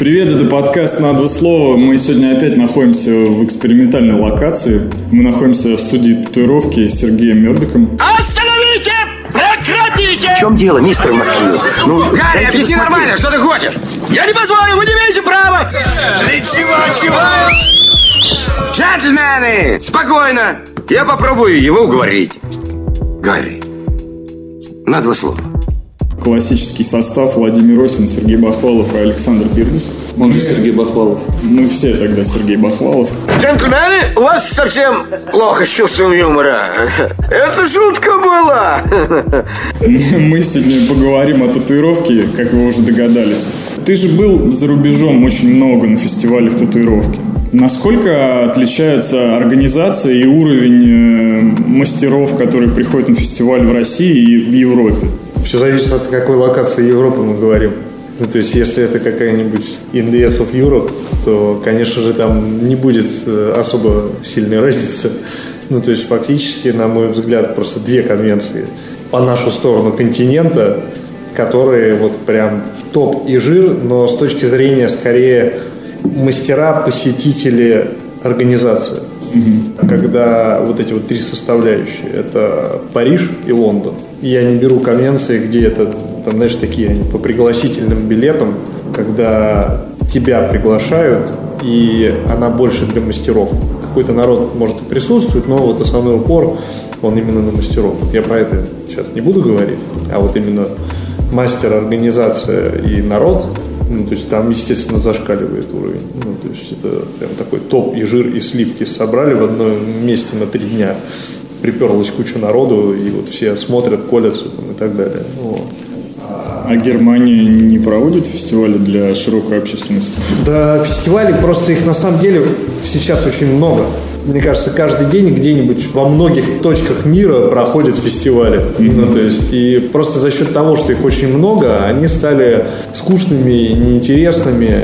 Привет, это подкаст «На два слова». Мы сегодня опять находимся в экспериментальной локации. Мы находимся в студии татуировки с Сергеем Мердоком. Остановите! Прекратите! В чем дело, мистер Маккью? Ну, Гарри, объясни нормально, что ты хочешь? Я не позволю, вы не имеете права! Ты чего киваешь? Джентльмены, спокойно! Я попробую его уговорить. Гарри, на два слова. Классический состав Владимир Осин, Сергей Бахвалов и Александр Пирдус. Он же Сергей Бахвалов. Мы все тогда Сергей Бахвалов. Джентльмены, у вас совсем плохо с чувством юмора. Это шутка была. Мы сегодня поговорим о татуировке, как вы уже догадались. Ты же был за рубежом очень много на фестивалях татуировки. Насколько отличается организация и уровень э, мастеров, которые приходят на фестиваль в России и в Европе? Все зависит от какой локации Европы мы говорим. Ну, то есть, если это какая-нибудь Indies of Europe, то, конечно же, там не будет э, особо сильной разницы. Ну, то есть, фактически, на мой взгляд, просто две конвенции по нашу сторону континента, которые вот прям топ и жир, но с точки зрения, скорее, мастера, посетители, организации. Когда вот эти вот три составляющие, это Париж и Лондон. Я не беру конвенции, где это, там, знаешь, такие по пригласительным билетам, когда тебя приглашают, и она больше для мастеров. Какой-то народ может и присутствует, но вот основной упор, он именно на мастеров. Вот я про это сейчас не буду говорить, а вот именно мастер, организация и народ, ну, то есть там, естественно, зашкаливает уровень. Ну, то есть это прям такой топ и жир, и сливки собрали в одном месте на три дня. Приперлась куча народу, и вот все смотрят, колятся там, и так далее. Вот. А Германия не проводит фестивали для широкой общественности? Да, фестивалей просто их на самом деле сейчас очень много. Мне кажется, каждый день где-нибудь во многих точках мира проходят фестивали. Ну, то есть, и просто за счет того, что их очень много, они стали скучными, неинтересными.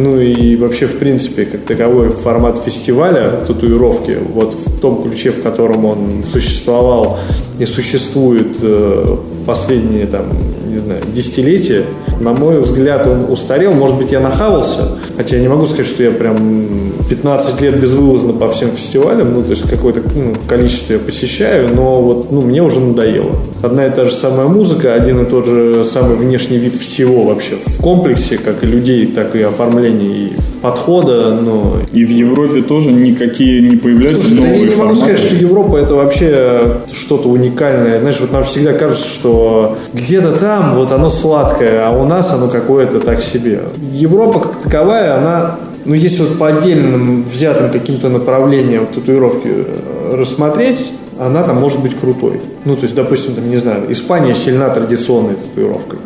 Ну и вообще, в принципе, как таковой формат фестиваля татуировки, вот в том ключе, в котором он существовал и существует э, последние там, не знаю, десятилетия, на мой взгляд, он устарел. Может быть, я нахавался, хотя я не могу сказать, что я прям 15 лет безвылазно по всем фестивалям, ну, то есть какое-то ну, количество я посещаю, но вот, ну, мне уже надоело. Одна и та же самая музыка, один и тот же самый внешний вид всего вообще в комплексе, как и людей, так и оформления и подхода, но И в Европе тоже никакие не появляются Слушай, да я новые не могу форматы? сказать, что Европа это вообще что-то уникальное. Знаешь, вот нам всегда кажется, что где-то там вот оно сладкое, а у нас оно какое-то так себе. Европа как таковая, она, ну если вот по отдельным взятым каким-то направлениям в татуировке э, рассмотреть, она там может быть крутой. Ну, то есть, допустим, там, не знаю, Испания сильна традиционной татуировкой.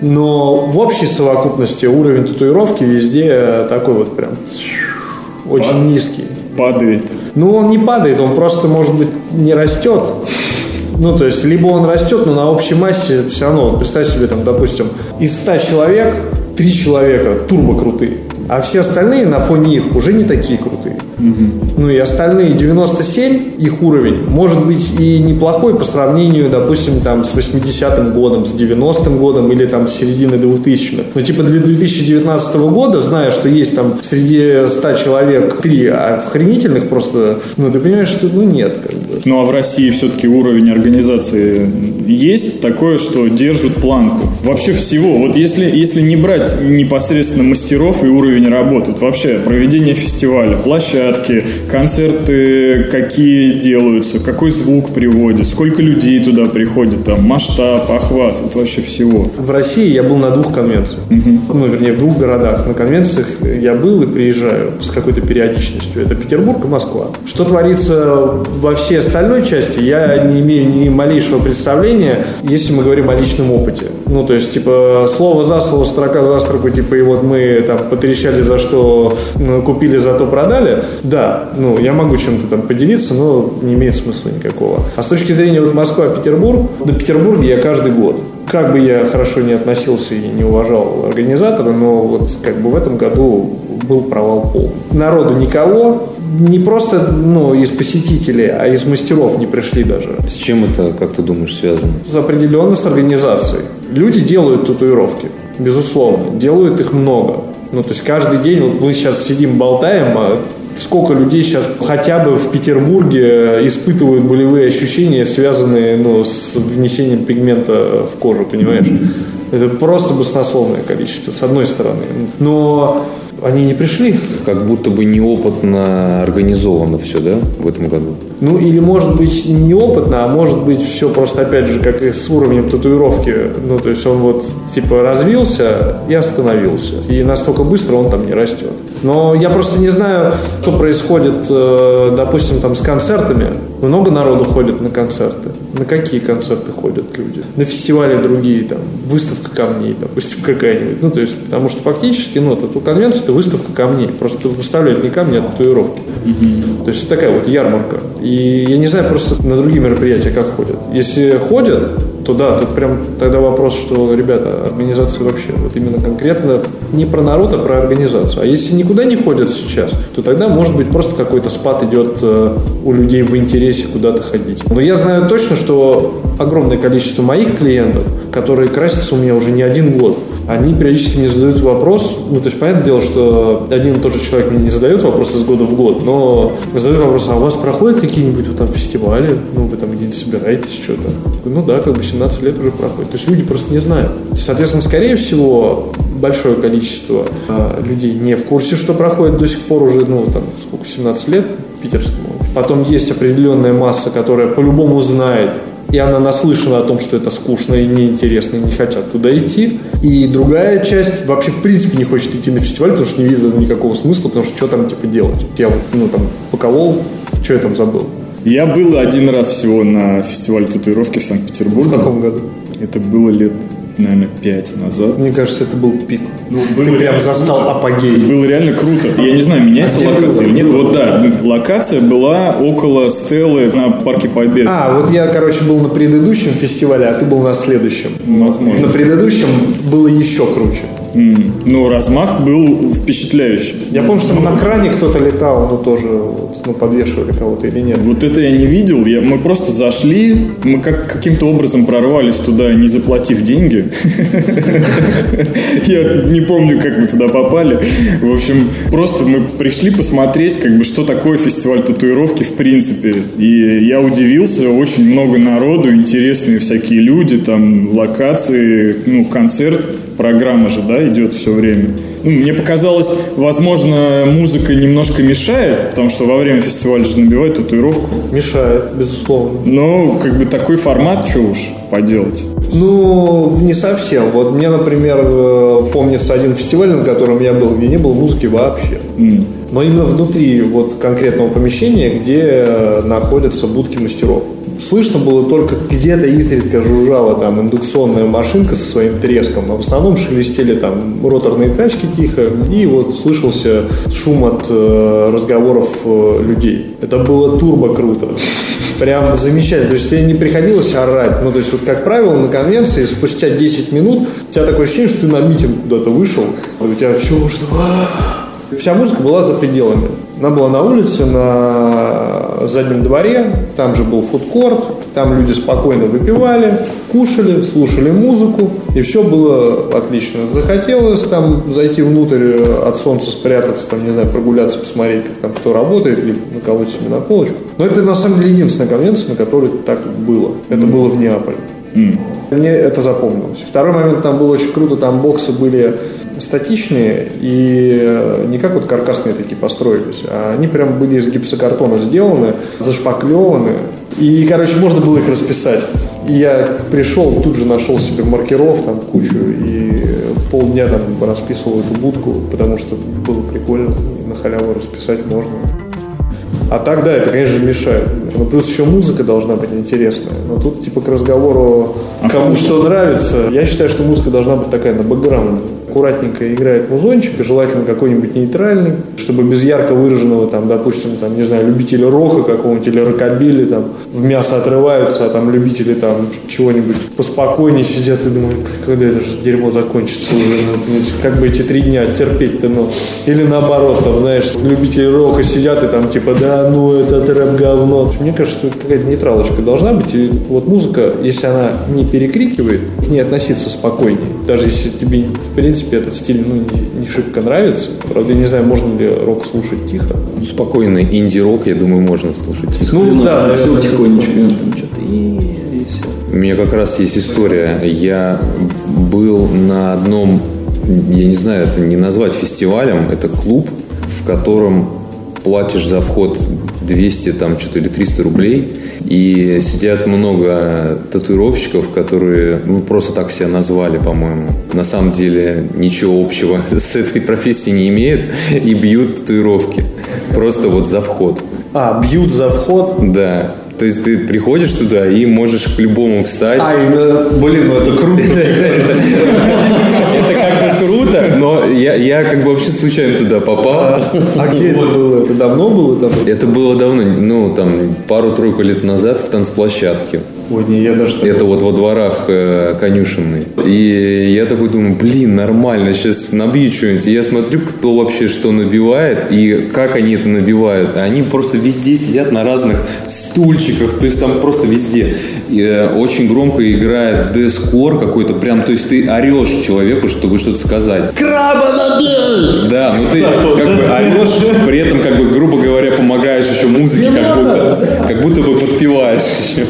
Но в общей совокупности уровень татуировки везде такой вот прям очень низкий. Падает. Ну, он не падает, он просто, может быть, не растет. Ну, то есть, либо он растет, но на общей массе все равно, представь себе, там, допустим, из 100 человек, 3 человека турбо крутые, а все остальные на фоне их уже не такие крутые. Ну и остальные 97, их уровень, может быть и неплохой по сравнению, допустим, там с 80-м годом, с 90-м годом или там с середины 2000-х. Но типа для 2019 года, зная, что есть там среди 100 человек 3 охренительных просто, ну ты понимаешь, что ну нет, как бы. Ну а в России все-таки уровень организации есть такое, что держат планку. Вообще всего. Вот если, если не брать непосредственно мастеров и уровень работы, вот вообще проведение фестиваля, площадки, концерты какие делаются, какой звук приводит, сколько людей туда приходит, там, масштаб, охват, вот вообще всего. В России я был на двух конвенциях. Ну, вернее, в двух городах. На конвенциях я был и приезжаю с какой-то периодичностью. Это Петербург и Москва. Что творится во всей остальной части, я не имею ни малейшего представления, если мы говорим о личном опыте. Ну, то есть, типа, слово за слово, строка за строку, типа, и вот мы там потрещали за что купили, зато продали. Да, ну, я могу чем-то там поделиться, но не имеет смысла никакого. А с точки зрения вот Москва-Петербург, до Петербурга я каждый год. Как бы я хорошо не относился и не уважал организатора, но вот как бы в этом году был провал полный. Народу никого, не просто ну, из посетителей, а из мастеров не пришли даже. С чем это, как ты думаешь, связано? Определенно с организацией. Люди делают татуировки, безусловно, делают их много. Ну, то есть каждый день, вот мы сейчас сидим, болтаем, а сколько людей сейчас хотя бы в Петербурге испытывают болевые ощущения, связанные ну, с внесением пигмента в кожу, понимаешь? Это просто баснословное количество, с одной стороны. Но они не пришли. Как будто бы неопытно организовано все, да, в этом году? Ну, или, может быть, неопытно, а может быть, все просто, опять же, как и с уровнем татуировки. Ну, то есть он вот, типа, развился и остановился. И настолько быстро он там не растет. Но я просто не знаю, что происходит, э, допустим, там с концертами. Много народу ходит на концерты. На какие концерты ходят люди? На фестивали другие, там, выставка камней, допустим, какая-нибудь. Ну, то есть, потому что фактически, ну, тату конвенция – это выставка камней. Просто выставляют не камни, а татуировки. Угу. То есть, такая вот ярмарка. И я не знаю просто на другие мероприятия как ходят. Если ходят, то да, тут прям тогда вопрос, что, ребята, организация вообще, вот именно конкретно не про народ, а про организацию. А если никуда не ходят сейчас, то тогда, может быть, просто какой-то спад идет э, у людей в интересе куда-то ходить. Но я знаю точно, что огромное количество моих клиентов, которые красятся у меня уже не один год, они периодически мне задают вопрос, ну, то есть, понятное дело, что один и тот же человек мне не задает вопрос из года в год, но задают вопрос, а у вас проходят какие-нибудь вот там фестивали, ну, вы там где-нибудь собираетесь, что-то? Ну, да, как бы 17 лет уже проходит. То есть, люди просто не знают. Соответственно, скорее всего, большое количество э, людей не в курсе, что проходит до сих пор уже, ну, там, сколько, 17 лет питерскому. Потом есть определенная масса, которая по-любому знает, и она наслышана о том, что это скучно и неинтересно, и не хотят туда идти. И другая часть вообще в принципе не хочет идти на фестиваль, потому что не видит никакого смысла, потому что что там типа делать? Я вот, ну, там, поколол, что я там забыл? Я был один раз всего на фестивале татуировки в Санкт-Петербурге. В каком году? Это было лет наверное, пять назад. Мне кажется, это был пик. Ну, Ты прям застал апогей. Было реально круто. Я не знаю, меняется а локация или нет. Вот да, локация была около Стеллы на Парке Победы. А, вот я, короче, был на предыдущем фестивале, а ты был на следующем. Возможно. На предыдущем было еще круче. Ну, размах был впечатляющий. Я помню, что на кране кто-то летал, ну, тоже ну, подвешивали кого-то или нет. Вот это я не видел. Я, мы просто зашли, мы как, каким-то образом прорвались туда, не заплатив деньги. Я не помню, как мы туда попали. В общем, просто мы пришли посмотреть, как бы, что такое фестиваль татуировки в принципе. И я удивился, очень много народу, интересные всякие люди, там, локации, ну, концерт программа же, да, идет все время. Ну, мне показалось, возможно, музыка немножко мешает, потому что во время фестиваля же набивают татуировку. Мешает, безусловно. Но как бы такой формат, что уж поделать. Ну, не совсем. Вот мне, например, э, помнится один фестиваль, на котором я был, где не было музыки вообще. Mm. Но именно внутри вот конкретного помещения, где э, находятся будки мастеров. Слышно было только где-то изредка жужжала там индукционная машинка со своим треском, а в основном шелестели там роторные тачки тихо, и вот слышался шум от э, разговоров э, людей. Это было турбо круто. Прям замечательно. То есть тебе не приходилось орать. Ну, то есть, вот как правило, на конвенции спустя 10 минут у тебя такое ощущение, что ты на митинг куда-то вышел, у тебя все что Вся музыка была за пределами. Она была на улице, на заднем дворе, там же был фудкорт, там люди спокойно выпивали, кушали, слушали музыку, и все было отлично. Захотелось там зайти внутрь от солнца спрятаться, там, не знаю, прогуляться, посмотреть, как там кто работает, или наколоть себе на полочку. Но это на самом деле единственная конвенция, на которой так было. Это было в Неаполе. Mm. Мне это запомнилось. Второй момент, там было очень круто, там боксы были статичные и э, не как вот каркасные такие построились, а они прям были из гипсокартона сделаны, зашпаклеваны. И, короче, можно было их расписать. И я пришел, тут же нашел себе маркеров там кучу и полдня там расписывал эту будку, потому что было прикольно, на халяву расписать можно. А так, да, это, конечно, мешает. Ну, плюс еще музыка должна быть интересная. Но тут, типа, к разговору, кому что нравится, я считаю, что музыка должна быть такая на бэкграунде аккуратненько играет музончик, желательно какой-нибудь нейтральный, чтобы без ярко выраженного, там, допустим, там, не знаю, любители рока какого-нибудь или рокобили, там, в мясо отрываются, а там любители там чего-нибудь поспокойнее сидят и думают, когда это же дерьмо закончится уже, ну, как бы эти три дня терпеть-то, ну, или наоборот, там, знаешь, любители рока сидят и там, типа, да, ну, это рэп говно. Мне кажется, что какая-то нейтралочка должна быть, и вот музыка, если она не перекрикивает, к ней относиться спокойнее, даже если тебе, в принципе, принципе, этот стиль ну, не, не шибко нравится. Правда, я не знаю, можно ли рок слушать тихо. Спокойный инди-рок, я думаю, можно слушать. тихо. Ну, да, все наверное, тихонечко, там что-то и, и все. У меня как раз есть история. Я был на одном, я не знаю, это не назвать фестивалем, это клуб, в котором платишь за вход 200 там что-то или 300 рублей, и сидят много татуировщиков, которые ну, просто так себя назвали, по-моему. На самом деле ничего общего с этой профессией не имеют и бьют татуировки. Просто вот за вход. А, бьют за вход. Да. То есть ты приходишь туда и можешь к любому встать. Ай, ну, блин, ну это круто. Круто, но я, я как бы вообще случайно туда попал. А где это было? Это давно было там? Это было давно, ну, там, пару-тройку лет назад в танцплощадке. Ой, не, я даже... Это вот во дворах э, конюшенной. И я такой думаю, блин, нормально, сейчас набью что-нибудь. И я смотрю, кто вообще что набивает и как они это набивают. А Они просто везде сидят на разных стульчиках, то есть там просто везде. И, э, очень громко играет дескор какой-то, прям, то есть ты орешь человеку, чтобы что-то сказать. Краба набей! Да, ну ты как бы орешь, при этом, как бы, грубо говоря, помогаешь еще музыке, как будто, как будто бы подпеваешь еще.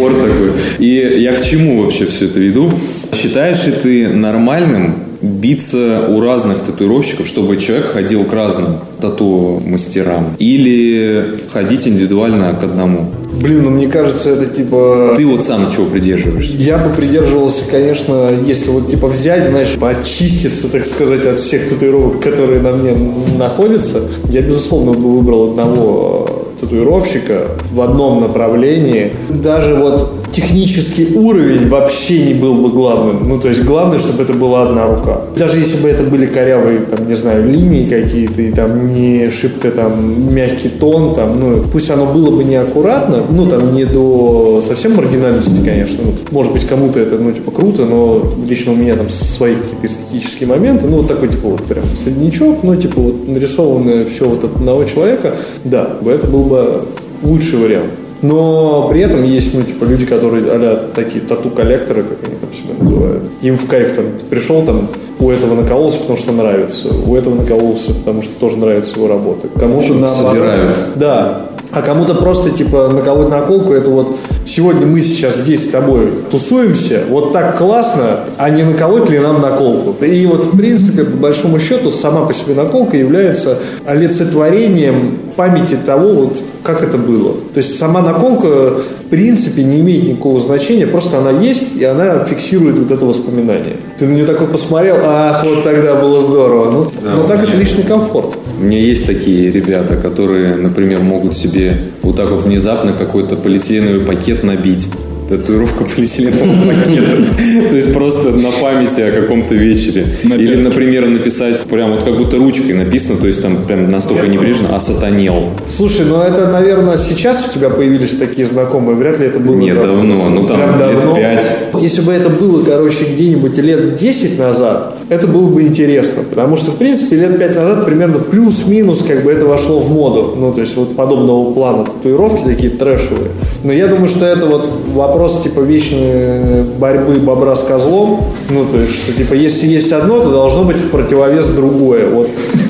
Ор такой. И я к чему вообще все это веду? Считаешь ли ты нормальным биться у разных татуировщиков, чтобы человек ходил к разным тату-мастерам? Или ходить индивидуально к одному? Блин, ну мне кажется, это типа... Ты вот сам чего придерживаешься? Я бы придерживался, конечно, если вот типа взять, знаешь, очиститься, так сказать, от всех татуировок, которые на мне находятся, я, безусловно, бы выбрал одного татуировщика в одном направлении. Даже вот технический уровень вообще не был бы главным. Ну, то есть главное, чтобы это была одна рука. Даже если бы это были корявые, там, не знаю, линии какие-то, и там не шибко там мягкий тон, там, ну, пусть оно было бы неаккуратно, ну, там, не до совсем маргинальности, конечно. Ну, может быть, кому-то это, ну, типа, круто, но лично у меня там свои какие-то эстетические моменты, ну, вот такой, типа, вот прям среднячок, ну, типа, вот нарисованное все вот от одного человека, да, это был бы лучший вариант. Но при этом есть, ну, типа, люди, которые а такие тату-коллекторы, как они там себя называют. Им в кайф там пришел там, у этого накололся, потому что нравится, у этого накололся, потому что тоже нравится его работа. Кому-то наоборот. собирают. Да. А кому-то просто, типа, наколоть наколку, это вот сегодня мы сейчас здесь с тобой тусуемся, вот так классно, а не наколоть ли нам наколку? И вот, в принципе, по большому счету, сама по себе наколка является олицетворением памяти того, вот, как это было. То есть сама наколка, в принципе, не имеет никакого значения, просто она есть, и она фиксирует вот это воспоминание. Ты на нее такой посмотрел, ах, вот тогда было здорово. Ну, Да, но так у это меня- личный комфорт. У меня есть такие ребята, которые, например, могут себе вот так вот внезапно какой-то полиэтиленовый пакет набить. Татуировка полиэтиленового пакета. То есть просто на памяти о каком-то вечере. Или, например, написать прям вот как будто ручкой написано, то есть там прям настолько небрежно, а сатанел. Слушай, ну это, наверное, сейчас у тебя появились такие знакомые, вряд ли это было Нет, давно, ну, там лет пять. Если бы это было, короче, где-нибудь лет 10 назад, это было бы интересно, потому что, в принципе, лет 5 назад примерно плюс-минус как бы это вошло в моду, ну, то есть вот подобного плана татуировки такие трэшевые. Но я думаю, что это вот вопрос типа вечной борьбы бобра с козлом, ну, то есть, что типа если есть одно, то должно быть в противовес другое. Вот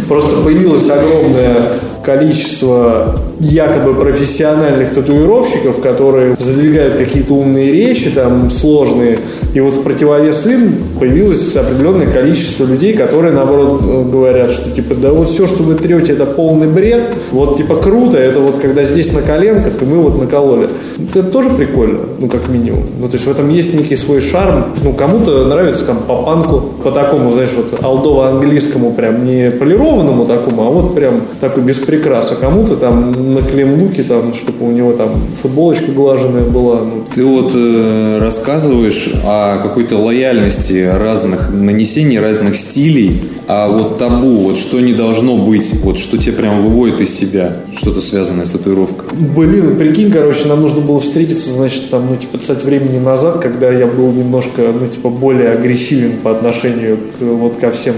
просто появилось огромное количество якобы профессиональных татуировщиков, которые задвигают какие-то умные речи, там, сложные, и вот в противовес им появилось определенное количество людей, которые, наоборот, э, говорят, что, типа, да вот все, что вы трете, это полный бред, вот, типа, круто, это вот когда здесь на коленках, и мы вот накололи. Это тоже прикольно, ну, как минимум. Ну, то есть в этом есть некий свой шарм. Ну, кому-то нравится там по панку, по такому, знаешь, вот алдово-английскому, прям не полированному такому, а вот прям такой без прикрас. А кому-то там на клемлуке, там, чтобы у него там футболочка глаженная была. Ну, Ты вот э, рассказываешь о какой-то лояльности разных нанесений разных стилей, а вот табу, вот что не должно быть, вот что тебе прям выводит из себя, что-то связанное с татуировкой. Блин, прикинь, короче, нам нужно было встретиться, значит, там, ну, типа, цать времени назад, когда я был немножко, ну, типа, более агрессивен по отношению к, вот, ко всем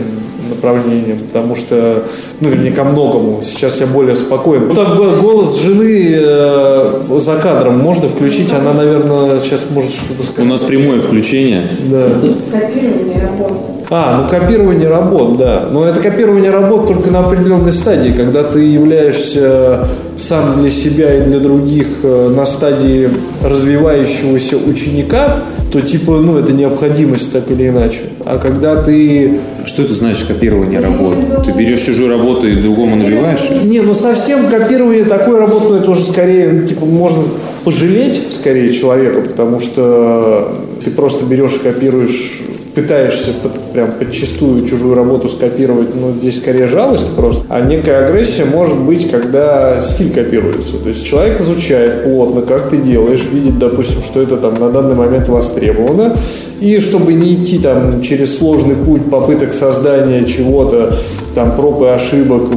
направлениям, потому что, ну, вернее, ко многому. Сейчас я более спокоен. Ну, Там голос жены э, за кадром можно включить, она, наверное, сейчас может что-то У сказать. нас прямое включение. Да. Копирование работы. А, ну копирование работ, да. Но это копирование работ только на определенной стадии, когда ты являешься сам для себя и для других э, на стадии развивающегося ученика, то типа, ну, это необходимость так или иначе. А когда ты... Что это значит копирование работы? Ты берешь чужую работу и другому набиваешь? Не, ну совсем копирование такой работы, ну, это уже скорее, ну, типа, можно пожалеть скорее человека, потому что ты просто берешь и копируешь пытаешься под, прям подчастую чужую работу скопировать, ну, здесь скорее жалость просто. А некая агрессия может быть, когда стиль копируется. То есть человек изучает плотно, как ты делаешь, видит, допустим, что это там на данный момент востребовано, и чтобы не идти там через сложный путь попыток создания чего-то, там проб и ошибок,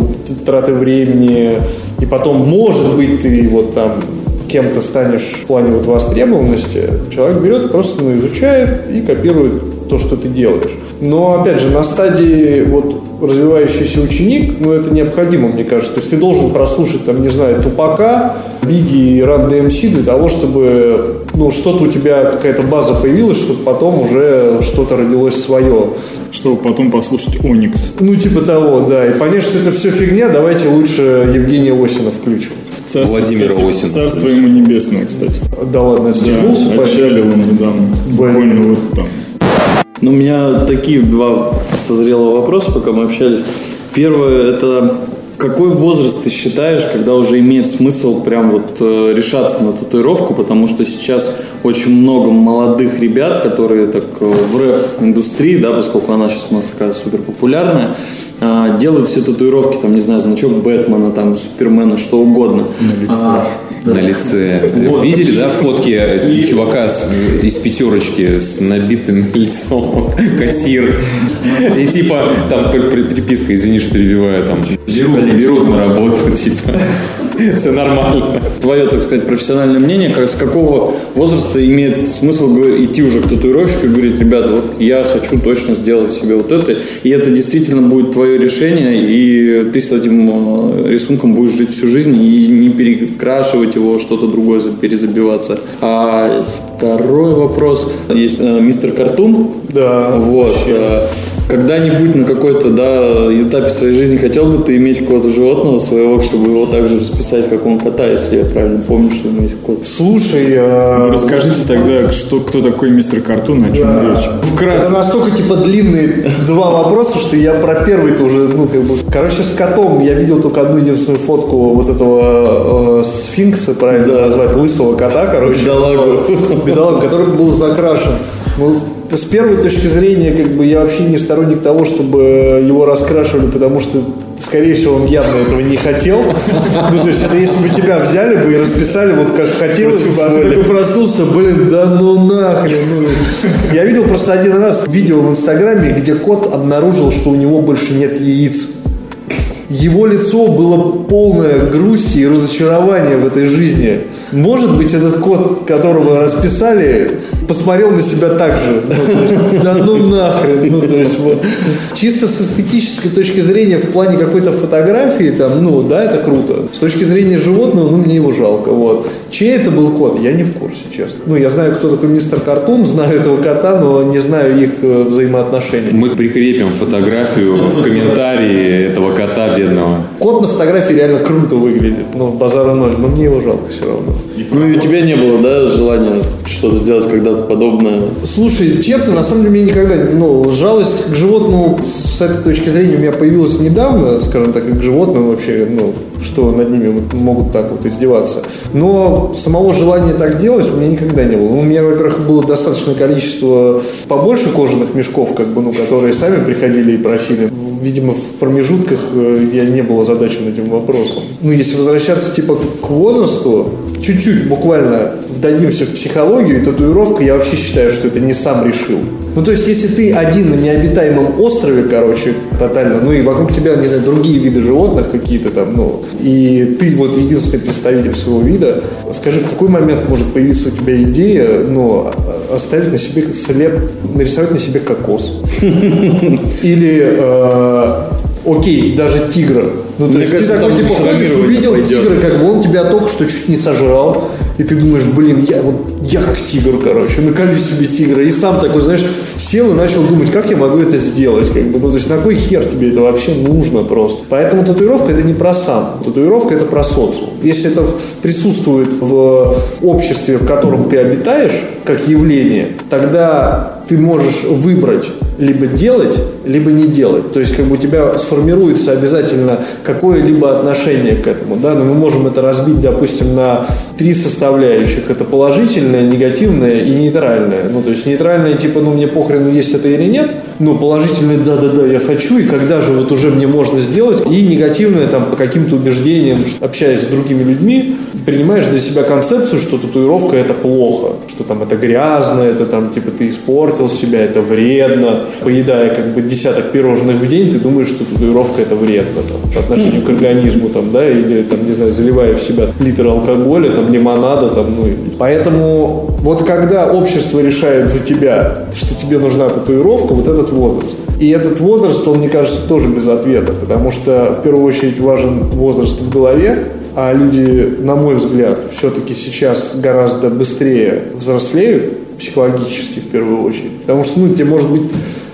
траты времени, и потом, может быть, ты вот там кем-то станешь в плане вот востребованности, человек берет, просто ну, изучает и копирует то, что ты делаешь. Но, опять же, на стадии вот развивающийся ученик, ну, это необходимо, мне кажется. То есть ты должен прослушать, там, не знаю, Тупака, Биги и Ран DMC для того, чтобы ну, что-то у тебя, какая-то база появилась, чтобы потом уже что-то родилось свое. Чтобы потом послушать Оникс. Ну, типа того, да. И понять, что это все фигня, давайте лучше Евгения Осина включим. Царство, Владимира кстати, Осина. Царство ему небесное, кстати. Да ладно, Да, стегнулся, поэтому- отчалил он недавно. Буквально вот там. Ну, у меня такие два созрело вопроса, пока мы общались. Первое, это какой возраст ты считаешь, когда уже имеет смысл прям вот э, решаться на татуировку, потому что сейчас очень много молодых ребят, которые так э, в рэп-индустрии, да, поскольку она сейчас у нас такая супер популярная, а, делают все татуировки, там, не знаю, значок Бэтмена, там, Супермена, что угодно. А, да. На лице. Вот. Видели, да, фотки чувака с- из пятерочки с набитым лицом, кассир. И типа, там при- при- приписка, извини, что перебиваю, там, берут, берут на работу, типа. Все нормально. Твое, так сказать, профессиональное мнение, как, с какого возраста имеет смысл идти уже к татуировщику и говорить, ребята, вот я хочу точно сделать себе вот это, и это действительно будет твое решение, и ты с этим э, рисунком будешь жить всю жизнь и не перекрашивать его, что-то другое за- перезабиваться. А второй вопрос. Есть э, мистер Картун. Да, Вот. э, Когда-нибудь на какой-то да, этапе своей жизни хотел бы ты иметь какого-то животного своего, чтобы его также расписать, как он кота, если я правильно помню, что у него есть кот. Слушай, а, Ну, Расскажите тогда, что, кто такой мистер Картун, о чем Да. речь. Это Вкратце. настолько типа длинные два вопроса, что я про первый-то уже, ну, как бы. Короче, с котом я видел только одну единственную фотку вот этого э, сфинкса, правильно Да. назвать, лысого кота, короче. Бедолагу. Бедолагу, который был закрашен. Ну, с первой точки зрения, как бы, я вообще не сторонник того, чтобы его раскрашивали, потому что Скорее всего, он явно этого не хотел. Ну, то есть, это если бы тебя взяли бы и расписали вот как хотелось бы, а ты проснулся, блин, да ну нахрен. ну. Я видел просто один раз видео в Инстаграме, где кот обнаружил, что у него больше нет яиц. Его лицо было полное грусти и разочарования в этой жизни. Может быть, этот кот, которого расписали, посмотрел на себя так же. Ну, есть, да ну нахрен. Ну, то есть, вот. Чисто с эстетической точки зрения, в плане какой-то фотографии, там, ну, да, это круто. С точки зрения животного, ну, мне его жалко. Вот. Чей это был кот, я не в курсе, честно. Ну, я знаю, кто такой мистер Картун, знаю этого кота, но не знаю их э, взаимоотношений. Мы прикрепим фотографию в комментарии этого кота бедного. Кот на фотографии реально круто выглядит. Ну, базара ноль, но мне его жалко все равно. Ну и у тебя не было, да, желания что-то сделать когда-то подобное? Слушай, честно, на самом деле, мне никогда, ну, жалость к животному с этой точки зрения у меня появилась недавно, скажем так, и к животным вообще, ну, что над ними вот могут так вот издеваться. Но самого желания так делать у меня никогда не было. Ну, У меня, во-первых, было достаточное количество побольше кожаных мешков, как бы, ну, которые сами приходили и просили. Видимо, в промежутках э, я не был озадачен этим вопросом. Ну, если возвращаться, типа, к возрасту, чуть-чуть буквально вдадимся в психологию, и татуировка, я вообще считаю, что это не сам решил. Ну, то есть, если ты один на необитаемом острове, короче, тотально, ну и вокруг тебя, не знаю, другие виды животных какие-то там, ну, и ты вот единственный представитель своего вида, скажи, в какой момент может появиться у тебя идея, ну, оставить на себе след, нарисовать на себе кокос? Или, э, окей, даже тигра. Ну, то Мне есть кажется, ты такой, типа, ходишь, увидел пойдет. тигра, как бы он тебя только что чуть не сожрал, И ты думаешь, блин, я вот, я как тигр, короче, наколю себе тигра. И сам такой, знаешь, сел и начал думать, как я могу это сделать, как бы, ну, то есть, на кой хер тебе это вообще нужно просто. Поэтому татуировка это не про сам, татуировка это про социум. Если это присутствует в обществе, в котором ты обитаешь, как явление, тогда ты можешь выбрать либо делать, либо не делать. То есть как бы у тебя сформируется обязательно какое-либо отношение к этому. Да? Но мы можем это разбить, допустим, на три составляющих. Это положительное, негативное и нейтральное. Ну, то есть нейтральное, типа, ну, мне похрен, есть это или нет. Ну, положительное, да-да-да, я хочу, и когда же вот уже мне можно сделать. И негативное, там, по каким-то убеждениям, общаясь с другими людьми, принимаешь для себя концепцию, что татуировка это плохо, что там это грязно, это там, типа, ты испортил себя, это вредно. Поедая как бы десяток пирожных в день, ты думаешь, что татуировка это вредно там, по отношению к организму, там, да, или там, не знаю, заливая в себя литр алкоголя, там, лимонада, там, ну, поэтому вот когда общество решает за тебя, что тебе нужна татуировка, вот этот возраст. И этот возраст, он, мне кажется, тоже без ответа, потому что в первую очередь важен возраст в голове, а люди, на мой взгляд, все-таки сейчас гораздо быстрее взрослеют психологически в первую очередь. Потому что, ну, тебе может быть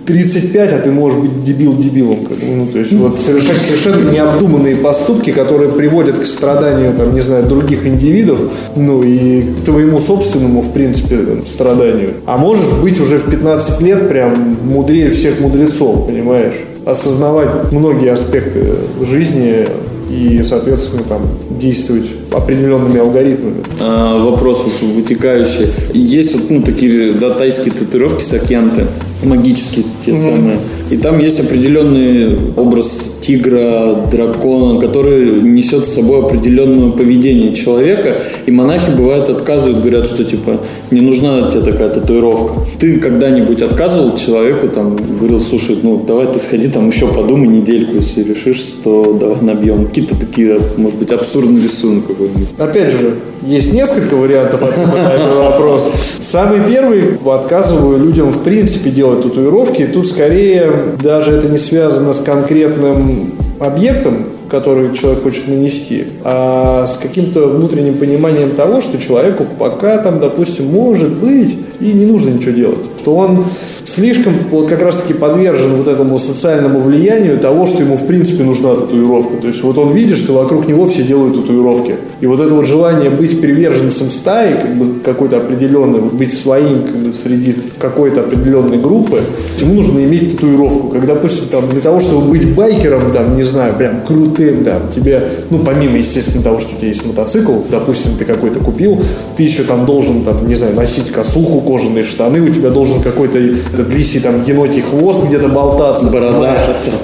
35, а ты можешь быть дебил дебилом. Как, ну, то есть вот совершать совершенно необдуманные поступки, которые приводят к страданию, там, не знаю, других индивидов, ну и к твоему собственному, в принципе, страданию. А можешь быть уже в 15 лет прям мудрее всех мудрецов, понимаешь? Осознавать многие аспекты жизни, и, соответственно, там действовать определенными алгоритмами. А, вопрос вытекающий. Есть вот ну, такие да, тайские татуировки сакьянты, магические те mm-hmm. самые. И там есть определенный образ тигра, дракона, который несет с собой определенное поведение человека. И монахи бывают отказывают, говорят, что типа не нужна тебе такая татуировка. Ты когда-нибудь отказывал человеку, там, говорил, слушай, ну давай ты сходи там еще подумай недельку, если решишь, то давай набьем. Какие-то такие, может быть, абсурдный рисунок какой-нибудь. Опять же, есть несколько вариантов ответа на этот вопрос. Самый первый, отказываю людям в принципе делать татуировки. Тут скорее даже это не связано с конкретным объектом, который человек хочет нанести, а с каким-то внутренним пониманием того, что человеку пока там, допустим, может быть и не нужно ничего делать. Что он слишком вот как раз-таки подвержен вот этому социальному влиянию того, что ему в принципе нужна татуировка. То есть вот он видит, что вокруг него все делают татуировки. И вот это вот желание быть приверженцем стаи, как бы какой-то определенной, вот быть своим как бы, среди какой-то определенной группы, ему нужно иметь татуировку. Как, допустим, там, для того, чтобы быть байкером, там, не знаю, прям крутым, там, тебе, ну, помимо, естественно, того, что у тебя есть мотоцикл, допустим, ты какой-то купил, ты еще там должен, там, не знаю, носить косуху, кожаные штаны, у тебя должен какой-то этот лисий там енотий хвост где-то болтаться. Борода.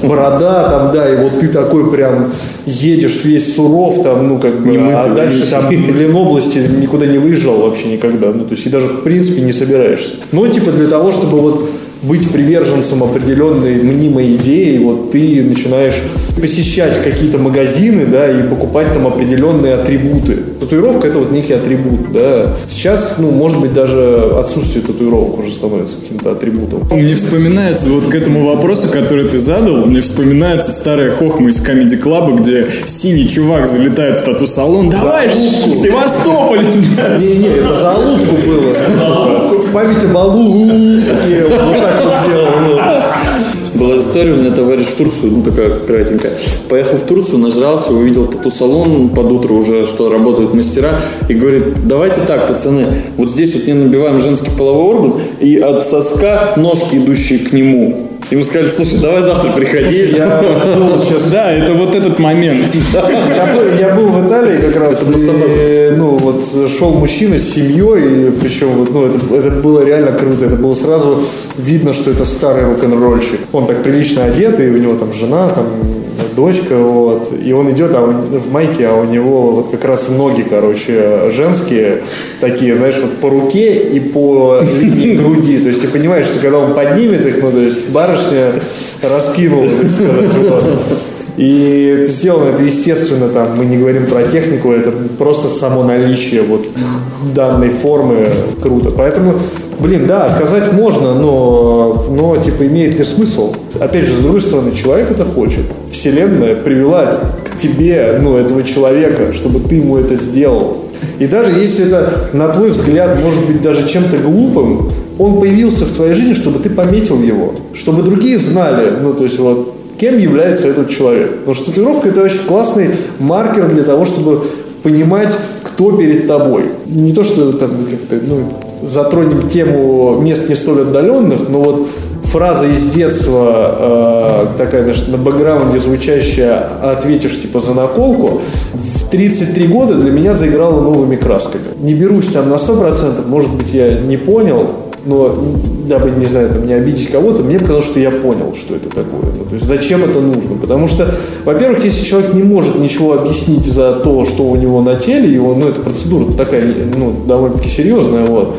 Борода там, да, и вот ты такой прям едешь весь суров, там, ну, как бы, а дальше там, блин, области никуда не выезжал вообще никогда. Ну, то есть и даже в принципе не собираешься. Но типа для того, чтобы вот быть приверженцем определенной мнимой идеи, вот ты начинаешь посещать какие-то магазины, да, и покупать там определенные атрибуты. Татуировка это вот некий атрибут, да. Сейчас, ну, может быть, даже отсутствие татуировок уже становится каким-то атрибутом. Мне вспоминается вот к этому вопросу, который ты задал, мне вспоминается старая хохма из Comedy Club, где синий чувак залетает в тату-салон. Давай, Севастополь! Не-не, это за было. Память об алупке. Вот так вот делал. ну. Была история, у меня товарищ в Турцию, ну такая кратенькая. Поехал в Турцию, нажрался, увидел тату-салон под утро уже, что работают мастера, и говорит, давайте так, пацаны, вот здесь вот не набиваем женский половой орган, и от соска ножки, идущие к нему. Ему сказали, слушай, давай завтра приходи. Я был сейчас Да, это вот этот момент. Я был, я был в Италии как раз, и, ну, вот шел мужчина с семьей, причем, вот, ну, это, это было реально круто, это было сразу видно, что это старый рок-н-ролльщик. Он так прилично одет, и у него там жена, там дочка, вот, и он идет а у- в майке, а у него вот как раз ноги, короче, женские, такие, знаешь, вот по руке и по линии груди, то есть ты понимаешь, что когда он поднимет их, ну, то есть барышня раскинула, так сказать, вот. И сделано это, естественно, там, мы не говорим про технику, это просто само наличие вот данной формы круто. Поэтому, блин, да, отказать можно, но, но типа имеет ли смысл? Опять же, с другой стороны, человек это хочет. Вселенная привела к тебе, ну, этого человека, чтобы ты ему это сделал. И даже если это, на твой взгляд, может быть даже чем-то глупым, он появился в твоей жизни, чтобы ты пометил его, чтобы другие знали, ну, то есть вот, кем является этот человек. Потому что татуировка – это очень классный маркер для того, чтобы понимать, кто перед тобой. Не то, что там как-то, ну, затронем тему мест не столь отдаленных, но вот фраза из детства, э, такая, значит, на бэкграунде звучащая, ответишь типа за наколку, в 33 года для меня заиграла новыми красками. Не берусь там на 100%, может быть, я не понял, но дабы, не знаю, там, не обидеть кого-то, мне показалось, что я понял, что это такое. Ну, то есть зачем это нужно? Потому что, во-первых, если человек не может ничего объяснить за то, что у него на теле, его, ну, эта процедура такая, ну, довольно-таки серьезная, вот,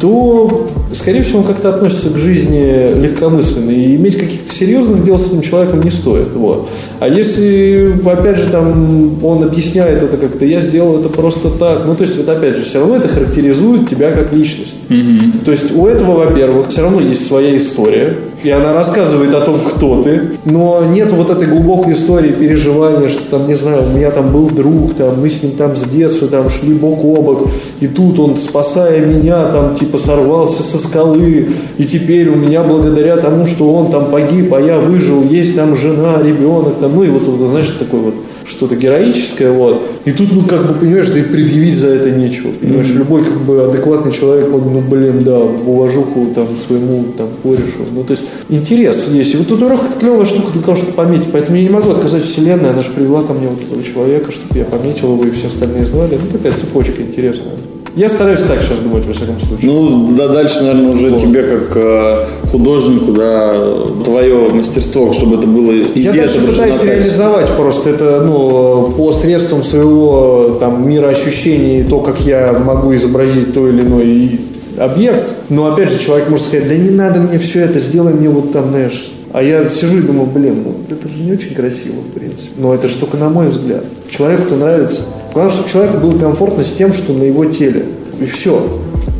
то, скорее всего, он как-то относится к жизни легкомысленно. И иметь каких-то серьезных дел с этим человеком не стоит. Вот. А если, опять же, там он объясняет это как-то, я сделал это просто так. Ну, то есть, вот опять же, все равно это характеризует тебя как личность. Угу. То есть у этого, во-первых, все равно есть своя история, и она рассказывает о том, кто ты, но нет вот этой глубокой истории переживания, что там, не знаю, у меня там был друг, там, мы с ним там с детства там шли бок о бок, и тут он, спасая меня, там, типа, сорвался со скалы, и теперь у меня благодаря тому, что он там погиб, а я выжил, есть там жена, ребенок, там, ну и вот, вот знаешь, такой вот что-то героическое, вот. И тут, ну, как бы, понимаешь, да и предъявить за это нечего, понимаешь, mm-hmm. любой, как бы, адекватный человек, он, ну, блин, да, уважуху, там, своему, там, корешу, ну, то есть, интерес есть. И вот татуировка – это клевая штука для того, чтобы пометить, поэтому я не могу отказать вселенной, она же привела ко мне вот этого человека, чтобы я пометил его, и все остальные знали, ну, такая цепочка интересная. Я стараюсь так сейчас думать, во всяком случае. Ну, да, дальше, наверное, уже вот. тебе как э, художнику, да, твое мастерство, чтобы это было Я дальше пытаюсь реализовать просто это, ну, по средствам своего там мира ощущений, то, как я могу изобразить то или иной объект. Но опять же, человек может сказать, да не надо мне все это, сделай мне вот там, знаешь, а я сижу и думаю, блин, ну это же не очень красиво, в принципе. Но это же только на мой взгляд. Человеку-то нравится. Главное, чтобы человеку было комфортно с тем, что на его теле. И все.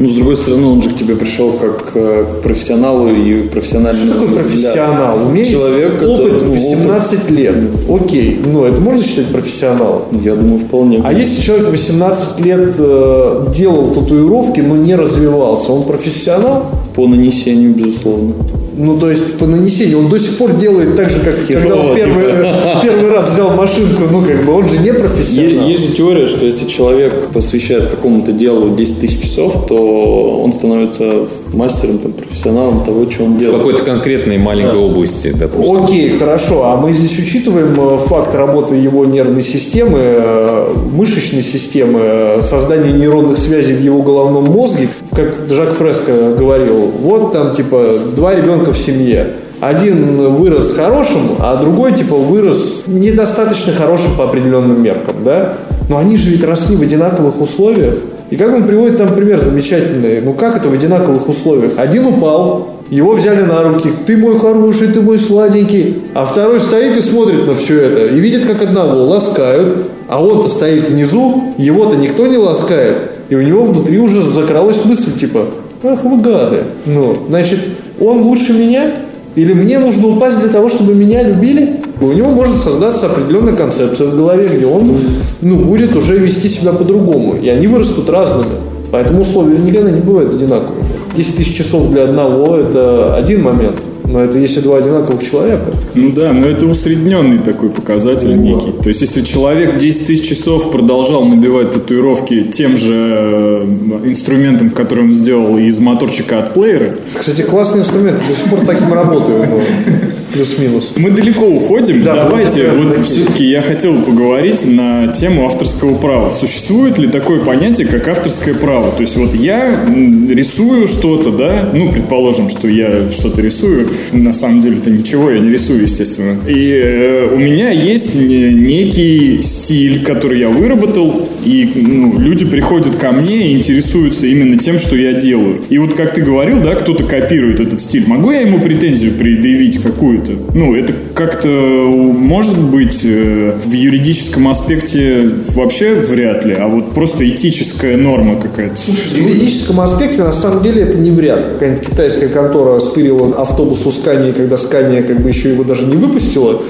Ну, с другой стороны, он же к тебе пришел как э, к профессионалу и профессиональному Что такое взгляд. профессионал? У меня Человек, опыт который, ну, 18 опыт. лет. Окей, ну это можно считать профессионалом? Я думаю, вполне. А если человек 18 лет э, делал татуировки, но не развивался, он профессионал? По нанесению, безусловно. Ну, то есть по нанесению. Он до сих пор делает так же, как Херово, когда он первый, типа. первый раз взял машинку. Ну, как бы он же не профессионал. Е- Есть же теория, что если человек посвящает какому-то делу 10 тысяч часов, то он становится мастером, там, профессионалом того, что он В делает. какой-то конкретной маленькой области, допустим. Окей, хорошо. А мы здесь учитываем э, факт работы его нервной системы, э, мышечной системы, создания нейронных связей в его головном мозге. Как Жак Фреско говорил, вот там типа два ребенка в семье. Один вырос хорошим, а другой типа вырос недостаточно хорошим по определенным меркам, да? Но они же ведь росли в одинаковых условиях. И как он приводит там пример замечательный. Ну как это в одинаковых условиях? Один упал, его взяли на руки. Ты мой хороший, ты мой сладенький. А второй стоит и смотрит на все это. И видит, как одного ласкают. А он-то стоит внизу, его-то никто не ласкает. И у него внутри уже закралась мысль, типа, ах вы гады. Ну, значит, он лучше меня? Или мне нужно упасть для того, чтобы меня любили? У него может создаться определенная концепция в голове, где он ну, будет уже вести себя по-другому. И они вырастут разными. Поэтому условия никогда не бывают одинаковыми. 10 тысяч часов для одного – это один момент. Но это если два одинаковых человека. Ну да, но это усредненный такой показатель некий. То есть, если человек 10 тысяч часов продолжал набивать татуировки тем же э, инструментом, который он сделал из моторчика от плеера, Кстати, классный инструмент. До сих пор таким работаю. ну, Плюс-минус. мы далеко уходим. Да, Давайте, вот такие. все-таки я хотел поговорить на тему авторского права. Существует ли такое понятие, как авторское право? То есть, вот я рисую что-то, да, ну, предположим, что я что-то рисую, на самом деле-то ничего я не рисую, естественно. И э, у меня есть не- некий стиль, который я выработал, и ну, люди приходят ко мне и интересуются именно тем, что я делаю. И вот как ты говорил, да, кто-то копирует этот стиль. Могу я ему претензию предъявить какую-то? Ну, это как-то может быть э, в юридическом аспекте вообще вряд ли, а вот просто этическая норма какая-то В существует. юридическом аспекте, на самом деле, это не вряд ли. Какая-нибудь китайская контора стырила автобус у Скании, когда Скания как бы еще его даже не выпустила.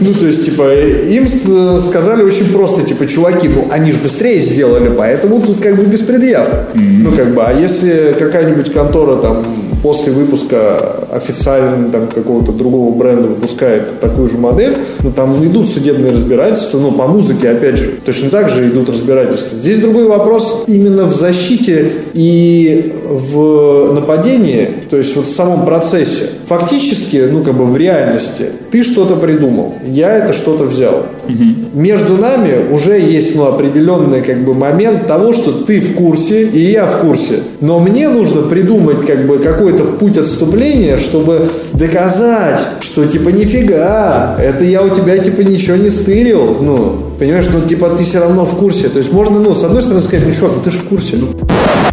Ну, то есть, типа, им э, сказали очень просто, типа, чуваки, ну, они же быстрее быстрее сделали, поэтому тут как бы без предъяв. Ну, как бы, а если какая-нибудь контора там после выпуска официально там какого-то другого бренда выпускает такую же модель, ну там идут судебные разбирательства, но по музыке, опять же, точно так же идут разбирательства. Здесь другой вопрос именно в защите и в нападении, то есть вот в самом процессе. Фактически, ну как бы в реальности, ты что-то придумал, я это что-то взял. Между нами уже есть ну, определенный как бы момент того, что ты в курсе и я в курсе. Но мне нужно придумать как бы какой-то путь отступления, чтобы доказать, что типа нифига, это я у тебя типа ничего не стырил. Ну, понимаешь, ну типа ты все равно в курсе. То есть можно, ну, с одной стороны сказать, ну чувак, ну ты же в курсе. Ну,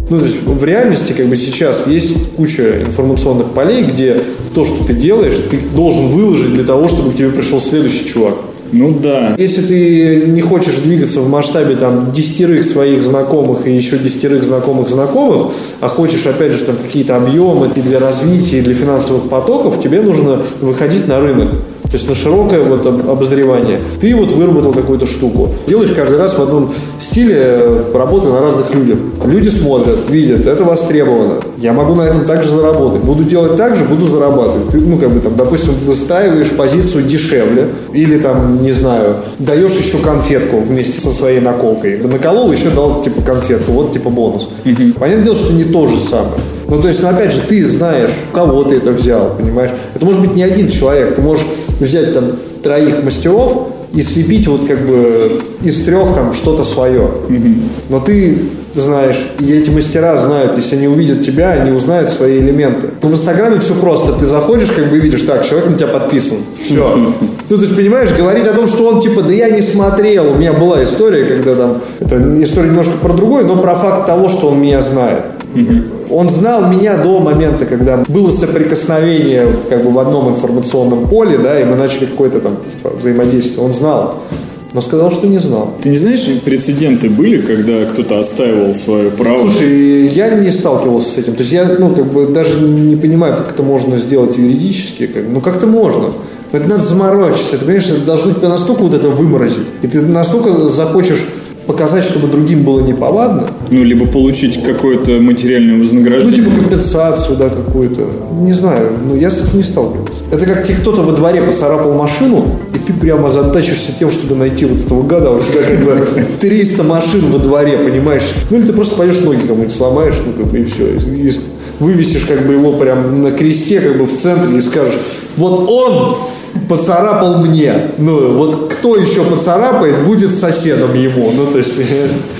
ну, то есть в реальности как бы сейчас есть куча информационных полей, где то, что ты делаешь, ты должен выложить для того, чтобы к тебе пришел следующий чувак. Ну да. Если ты не хочешь двигаться в масштабе там десятерых своих знакомых и еще десятерых знакомых знакомых, а хочешь опять же там какие-то объемы и для развития, и для финансовых потоков, тебе нужно выходить на рынок. То есть на широкое вот об- обозревание. Ты вот выработал какую-то штуку. Делаешь каждый раз в одном стиле э, работы на разных людях. Люди смотрят, видят, это востребовано. Я могу на этом также заработать. Буду делать так же, буду зарабатывать. Ты, ну, как бы там, допустим, выстаиваешь позицию дешевле, или там, не знаю, даешь еще конфетку вместе со своей наколкой. Наколол, еще дал, типа, конфетку, вот, типа, бонус. Понятное дело, что не то же самое. Ну, то есть, ну, опять же, ты знаешь, кого ты это взял, понимаешь? Это может быть не один человек. Ты можешь взять там троих мастеров и слепить вот как бы из трех там что-то свое. Но ты знаешь, и эти мастера знают, если они увидят тебя, они узнают свои элементы. Ну, в Инстаграме все просто. Ты заходишь, как бы видишь, так, человек на тебя подписан. Все. Ну, то есть, понимаешь, говорить о том, что он типа, да я не смотрел. У меня была история, когда там, это история немножко про другое, но про факт того, что он меня знает. Он знал меня до момента, когда было соприкосновение как бы в одном информационном поле, да, и мы начали какое-то там типа, взаимодействие. Он знал, но сказал, что не знал. Ты не знаешь, прецеденты были, когда кто-то отстаивал свое право? Слушай, я не сталкивался с этим. То есть я, ну, как бы даже не понимаю, как это можно сделать юридически. Как, ну, как-то можно. Но это надо заморочиться. Это, конечно, должно тебя настолько вот это выморозить. И ты настолько захочешь показать, чтобы другим было неповадно. Ну, либо получить какое-то материальное Ну, вознаграждение. типа компенсацию, да, какую-то. Не знаю, ну, я с этим не сталкивался. Это как тебе кто-то во дворе поцарапал машину, и ты прямо озадачишься тем, чтобы найти вот этого гада, а у тебя как бы 300 машин во дворе, понимаешь? Ну, или ты просто пойдешь ноги кому-нибудь сломаешь, ну, как бы, и все. И, и вывесишь как бы его прям на кресте, как бы в центре, и скажешь, вот он поцарапал мне. Ну, вот кто еще поцарапает, будет соседом ему. Ну, то есть?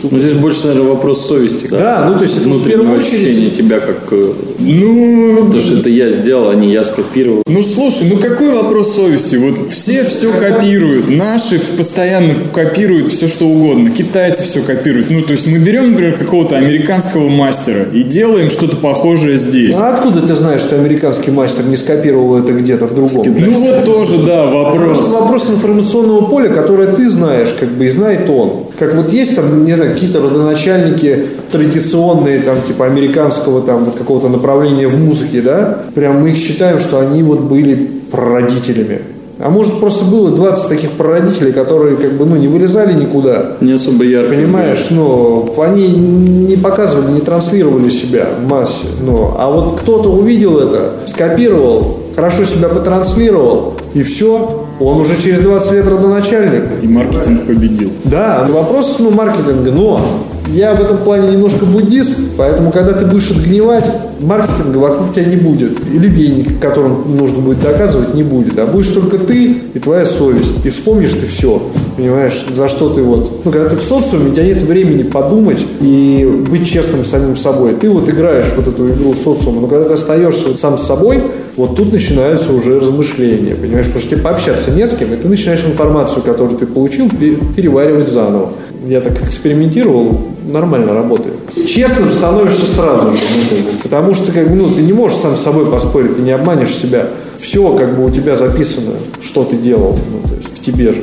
Ну, здесь больше, наверное, вопрос совести. как Да, ну, то есть, в первую ощущения очередь... тебя как... э, Ну, То, что это я сделал, а не я скопировал. Ну слушай, ну какой вопрос совести? Вот все все копируют, наши постоянно копируют все что угодно, китайцы все копируют. Ну то есть мы берем, например, какого-то американского мастера и делаем что-то похожее здесь. А откуда ты знаешь, что американский мастер не скопировал это где-то в другом? Ну вот тоже, да, Просто вопрос. вопрос информационного поля, которое ты знаешь, как бы, и знает он. Как вот есть там, не знаю, какие-то родоначальники традиционные, там, типа, американского, там, вот какого-то направления в музыке, да? Прям мы их считаем, что они вот были прародителями. А может, просто было 20 таких прародителей, которые, как бы, ну, не вылезали никуда. Не особо ярко. Понимаешь, ну, они не показывали, не транслировали себя в массе. Ну, а вот кто-то увидел это, скопировал, хорошо себя потранслировал, и все, он уже через 20 лет родоначальник. И маркетинг победил. Да, вопрос ну, маркетинга, но я в этом плане немножко буддист, поэтому когда ты будешь отгнивать, маркетинга вокруг тебя не будет. И людей, которым нужно будет доказывать, не будет. А будешь только ты и твоя совесть. И вспомнишь ты все. Понимаешь, за что ты вот... Ну, когда ты в социуме, у тебя нет времени подумать и быть честным с самим собой. Ты вот играешь вот эту игру социума, но когда ты остаешься вот сам с собой, вот тут начинаются уже размышления, понимаешь? Потому что тебе пообщаться не с кем, и ты начинаешь информацию, которую ты получил, пе- переваривать заново. Я так экспериментировал, нормально работает. Честным становишься сразу же, ну, потому что как бы, ну, ты не можешь сам с собой поспорить, ты не обманешь себя. Все как бы у тебя записано, что ты делал, ну, то есть в тебе же.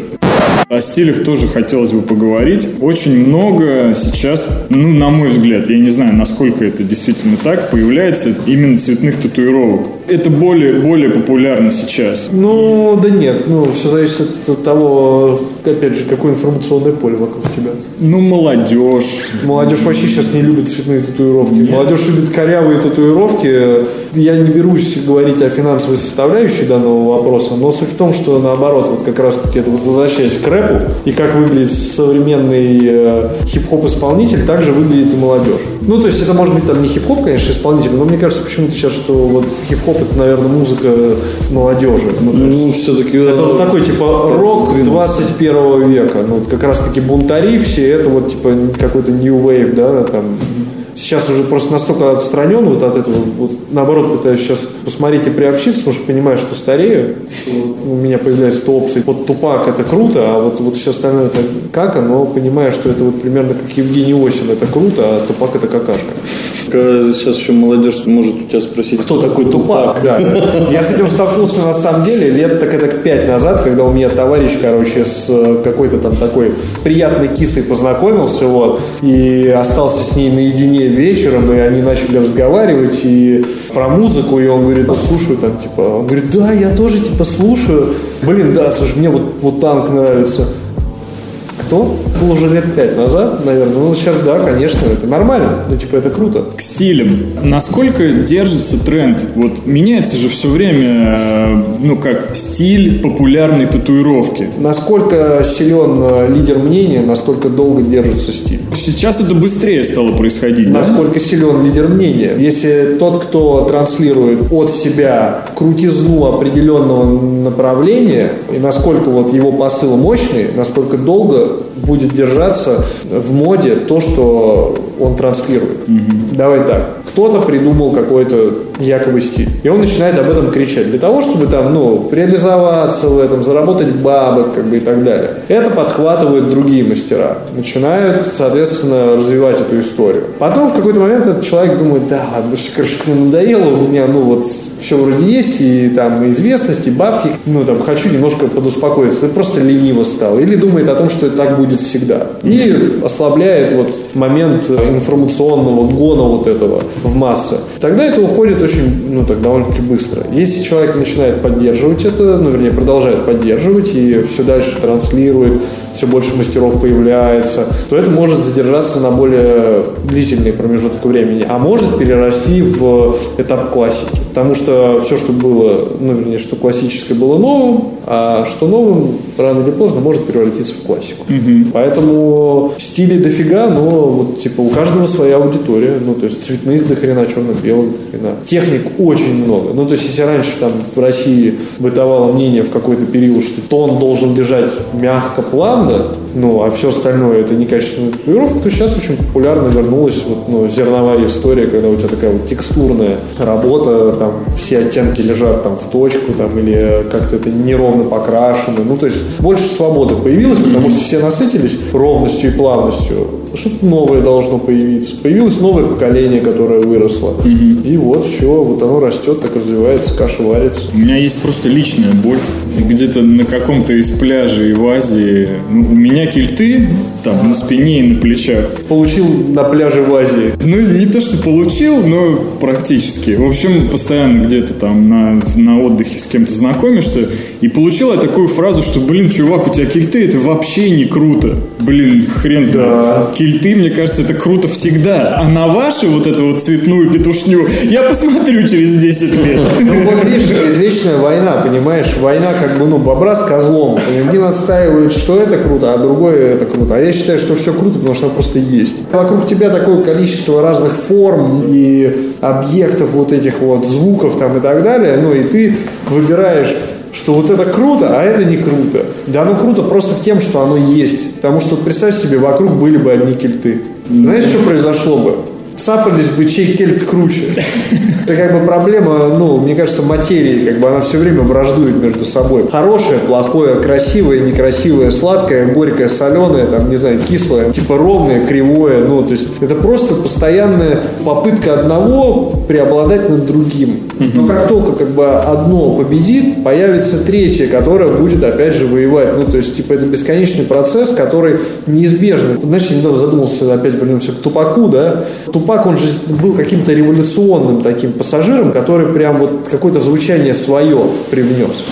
О стилях тоже хотелось бы поговорить. Очень много сейчас, ну, на мой взгляд, я не знаю, насколько это действительно так, появляется именно цветных татуировок. Это более, более популярно сейчас. Ну, да нет, ну, все зависит от того, опять же, какое информационное поле вокруг тебя. Ну, молодежь. Молодежь вообще сейчас не любит цветные татуировки. Молодежь любит корявые татуировки. Я не берусь говорить о финансовой составляющей данного вопроса, но суть в том, что наоборот, вот как раз таки это вот возвращаясь к рэпу, и как выглядит современный э, хип-хоп исполнитель, также выглядит и молодежь. Ну, то есть это может быть там не хип-хоп, конечно, исполнитель, но мне кажется почему-то сейчас, что вот хип-хоп это, наверное, музыка молодежи. Ну, Ну, все-таки... это вот такой, типа, рок 21 века. Ну, как раз таки бунтари все, это вот, типа, какой-то new wave, да, там, Сейчас уже просто настолько отстранен вот от этого, вот, наоборот, пытаюсь сейчас посмотреть и приобщиться, потому что понимаю, что старею, у меня появляются то опции. Вот Тупак это круто, а вот, вот все остальное это кака, но понимаю, что это вот примерно как Евгений Осин, это круто, а Тупак это какашка. Сейчас еще молодежь может у тебя спросить, Кто такой Тупак? Да. Я с этим столкнулся на самом деле лет так это пять назад, когда у меня товарищ, короче, с э, какой-то там такой приятной кисой познакомился, вот, и остался с ней наедине вечером, и они начали разговаривать и про музыку, и он говорит, ну, слушаю там, типа, он говорит, да, я тоже, типа, слушаю. Блин, да, слушай, мне вот, вот танк нравится. Кто? Было уже лет пять назад, наверное. Ну, сейчас, да, конечно, это нормально. Ну, типа, это круто. К стилям. Насколько держится тренд? Вот меняется же все время, э, ну как, стиль популярной татуировки. Насколько силен э, лидер мнения, настолько долго держится стиль. Сейчас это быстрее стало происходить, да? Насколько силен лидер мнения. Если тот, кто транслирует от себя крутизну определенного направления, и насколько вот его посыл мощный, насколько долго будет держаться в моде то, что он транслирует. Давай так. Кто-то придумал какой-то якобы стиль. И он начинает об этом кричать. Для того, чтобы там, ну, реализоваться в этом, заработать бабок, как бы и так далее. Это подхватывают другие мастера. Начинают, соответственно, развивать эту историю. Потом в какой-то момент этот человек думает, да, ладно, короче, мне надоело, у меня, ну, вот, все вроде есть, и там известность, и бабки, ну, там, хочу немножко подуспокоиться. Просто лениво стал. Или думает о том, что так будет всегда. И ослабляет вот момент информационного гона вот этого в массы. Тогда это уходит очень, ну, так довольно-таки быстро. Если человек начинает поддерживать это, ну, вернее, продолжает поддерживать и все дальше транслирует, все больше мастеров появляется, то это может задержаться на более длительный промежуток времени, а может перерасти в этап классики. Потому что все, что было, ну, вернее, что классическое было новым, а что новым рано или поздно может превратиться в классику. Поэтому стилей дофига, но вот типа у каждого своя аудитория. Ну, то есть цветных до хрена, черно-белых до хрена. Техник очень много. Ну, то есть, если раньше там в России бытовало мнение в какой-то период, что тон должен лежать мягко, плавно, ну, а все остальное это некачественная татуировка, то сейчас очень популярно вернулась вот, ну, зерновая история, когда у тебя такая вот текстурная работа, там все оттенки лежат там в точку, там, или как-то это неровно покрашено. Ну, то есть больше свободы появилось, потому что все насытились ровностью и плавностью. Что-то новое должно появиться. Появилось новое поколение, которое выросло. И вот все, вот оно растет, так развивается, каша варится. У меня есть просто личная боль. Где-то на каком-то из пляжей в Азии у меня кильты там на спине и на плечах. Получил на пляже в Азии. Ну, не то, что получил, но практически. В общем, постоянно где-то там на, на отдыхе с кем-то знакомишься. И получил я такую фразу, что, блин, чувак, у тебя кильты, это вообще не круто. Блин, хрен знает. Кильты, мне кажется, это круто всегда. А на ваши вот эту вот цветную петушню я посмотрю через 10 лет. Ну вот видишь, извечная война, понимаешь? Война как бы, ну, бобра с козлом. Один отстаивает, что это круто, а другой это круто. А я считаю, что все круто, потому что оно просто есть. Вокруг тебя такое количество разных форм и объектов вот этих вот звуков там и так далее, ну и ты выбираешь что вот это круто, а это не круто. Да оно круто просто тем, что оно есть. Потому что представь себе, вокруг были бы одни кельты. Знаешь, что произошло бы? Цапались бы, чей кельт круче. Это как бы проблема, ну, мне кажется, материи, как бы она все время враждует между собой. Хорошее, плохое, красивое, некрасивое, сладкое, горькое, соленое, там, не знаю, кислое, типа ровное, кривое, ну, то есть это просто постоянная попытка одного преобладать над другим. Но как только как бы одно победит, появится третье, которое будет опять же воевать. Ну, то есть, типа, это бесконечный процесс, который неизбежен. Знаешь, я недавно задумался, опять вернемся к Тупаку, да. Тупак, он же был каким-то революционным таким пассажиром, который прям вот какое-то звучание свое привнес.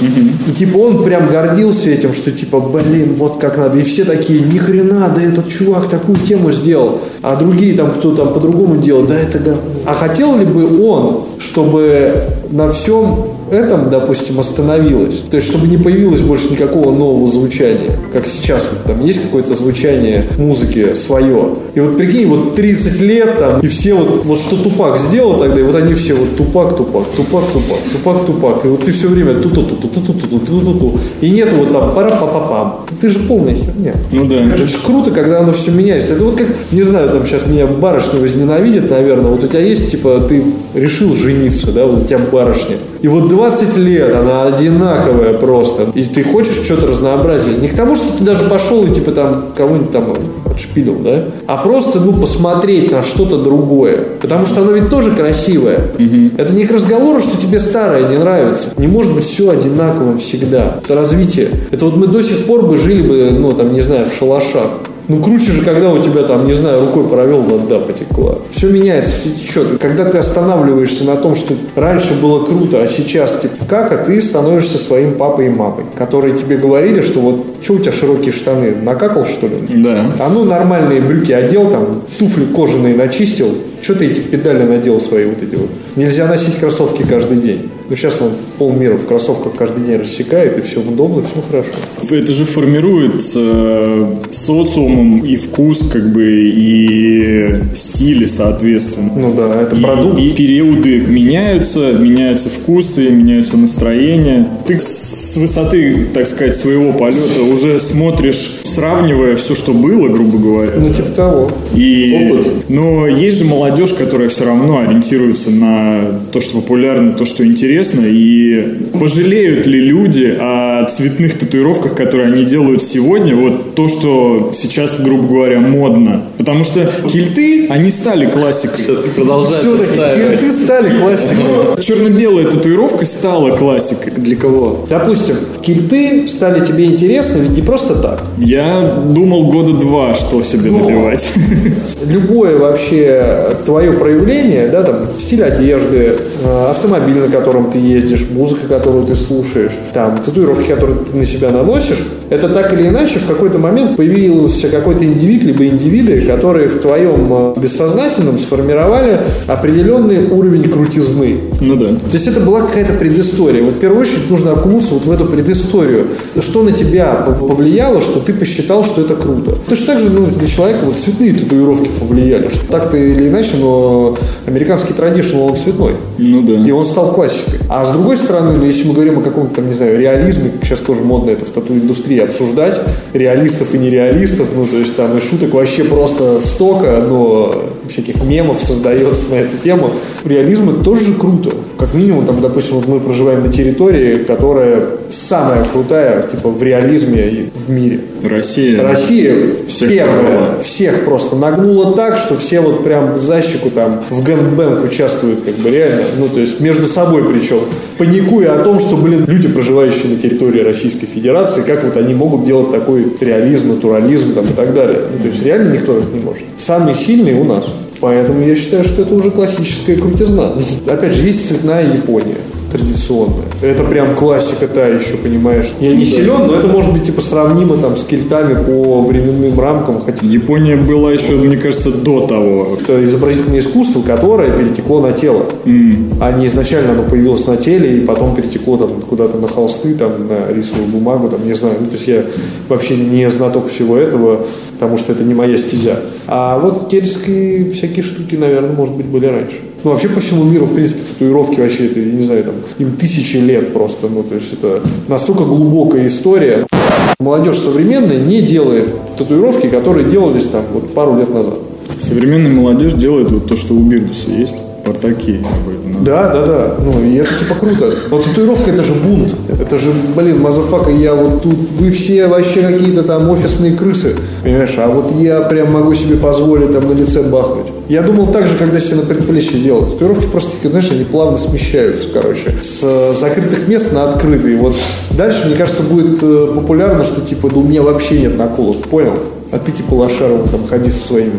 И типа он прям гордился этим, что типа, блин, вот как надо. И все такие, ни хрена, да этот чувак такую тему сделал. А другие там, кто там по-другому делал, да это. А хотел ли бы он, чтобы на всем этом, допустим, остановилось. То есть, чтобы не появилось больше никакого нового звучания. Как сейчас, вот, там есть какое-то звучание музыки свое. И вот прикинь, вот 30 лет там, и все вот, вот что Тупак сделал тогда, и вот они все вот Тупак, Тупак, Тупак, Тупак, Тупак, Тупак. И вот ты все время ту ту ту ту ту ту ту ту ту И нету вот там пара па па пам Ты же полная херня. Ну да. Это же круто, когда оно все меняется. Это вот как, не знаю, там сейчас меня барышня возненавидит, наверное. Вот у тебя есть, типа, ты решил жениться, да, вот у тебя барышня. И вот 20 лет она одинаковая просто. И ты хочешь что-то разнообразить. Не к тому, что ты даже пошел и типа там кого-нибудь там отшпилил, да? А просто, ну, посмотреть на что-то другое. Потому что оно ведь тоже красивое. Это не к разговору, что тебе старое не нравится. Не может быть все одинаковым всегда. Это развитие. Это вот мы до сих пор бы жили бы, ну, там, не знаю, в шалашах. Ну, круче же, когда у тебя там, не знаю, рукой провел, вода потекла. Все меняется, все течет. Когда ты останавливаешься на том, что раньше было круто, а сейчас типа как, а ты становишься своим папой и мамой, которые тебе говорили, что вот, что у тебя широкие штаны, накакал, что ли? Да. А ну, нормальные брюки одел, там, туфли кожаные начистил, что ты эти педали надел свои вот эти вот? Нельзя носить кроссовки каждый день. Ну, сейчас он полмира в кроссовках каждый день рассекает, и все удобно, все хорошо. Это же формирует э, социумом и вкус, как бы, и стили, соответственно. Ну да, это И- продукт. И периоды меняются, меняются вкусы, меняются настроения. Ты с высоты, так сказать, своего полета уже смотришь, сравнивая все, что было, грубо говоря. Ну, типа того. И, Опыт. но есть же молодежь, которая все равно ориентируется на то, что популярно, то, что интересно. И пожалеют ли люди о цветных татуировках, которые они делают сегодня, вот то, что сейчас, грубо говоря, модно. Потому что кильты, они стали классикой. Все-таки продолжает Все-таки кельты стали классикой. Черно-белая татуировка стала классикой. Для кого? Допустим, кельты стали тебе интересны ведь не просто так. Я думал года два, что себе надевать. Любое вообще твое проявление, да, там, стиль одежды, автомобиль, на котором ты ездишь, музыка, которую ты слушаешь, там, татуировки, которые ты на себя наносишь, это так или иначе в какой-то момент появился какой-то индивид, либо индивиды, которые в твоем э, бессознательном сформировали определенный уровень крутизны. Ну да. То есть это была какая-то предыстория. Вот в первую очередь нужно окунуться вот в эту предысторию. Что на тебя пов- повлияло, что ты посчитал, что это круто. Точно так же ну, для человека вот цветные татуировки повлияли. Что так-то или иначе, но американский традишнл, он цветной. Ну да. И он стал классикой. А с другой стороны, ну, если мы говорим о каком-то, там, не знаю, реализме, как сейчас тоже модно это в тату-индустрии обсуждать, реалистов и нереалистов, ну, то есть там и шуток вообще просто столько, но всяких мемов создается на эту тему. Реализм это тоже же круто. Как минимум, там, допустим, вот мы проживаем на территории, которая самая крутая, типа, в реализме и в мире. Россия. Россия Всех первая, порвала. всех просто нагнула так, что все вот прям за щеку там в гэнгбэнг участвуют, как бы реально, ну то есть между собой причем, паникуя о том, что, блин, люди, проживающие на территории Российской Федерации, как вот они могут делать такой реализм, натурализм там, и так далее. Ну, то есть реально никто так не может. Самый сильный у нас. Поэтому я считаю, что это уже классическая крутизна. Опять же, есть цветная Япония традиционная. Это прям классика та еще, понимаешь. Я не силен, но это может быть типа сравнимо там с кельтами по временным рамкам, хотя Япония была еще, мне кажется, до того. это изобразительное искусство, которое перетекло на тело. А не изначально оно появилось на теле и потом перетекло там куда-то на холсты, там, на рисовую бумагу, там, не знаю. Ну, то есть я вообще не знаток всего этого, потому что это не моя стезя. А вот кельтские всякие штуки, наверное, может быть, были раньше. Ну, вообще по всему миру, в принципе, татуировки вообще, это, я не знаю, там, им тысячи лет просто. Ну, то есть это настолько глубокая история. Молодежь современная не делает татуировки, которые делались там вот пару лет назад. Современная молодежь делает вот то, что у Бирдуса есть. Назвал. Да, да, да. Ну, и это типа круто. Вот татуировка это же бунт. Это же, блин, motherfucker, я вот тут, вы все вообще какие-то там офисные крысы. Понимаешь, а вот я прям могу себе позволить там на лице бахнуть. Я думал так же, когда себе на предплечье делал. Татуировки просто, знаешь, они плавно смещаются, короче, с э, закрытых мест на открытые. Вот дальше, мне кажется, будет э, популярно, что типа, да у меня вообще нет наколок, понял? А ты типа Лошарова там ходи со своими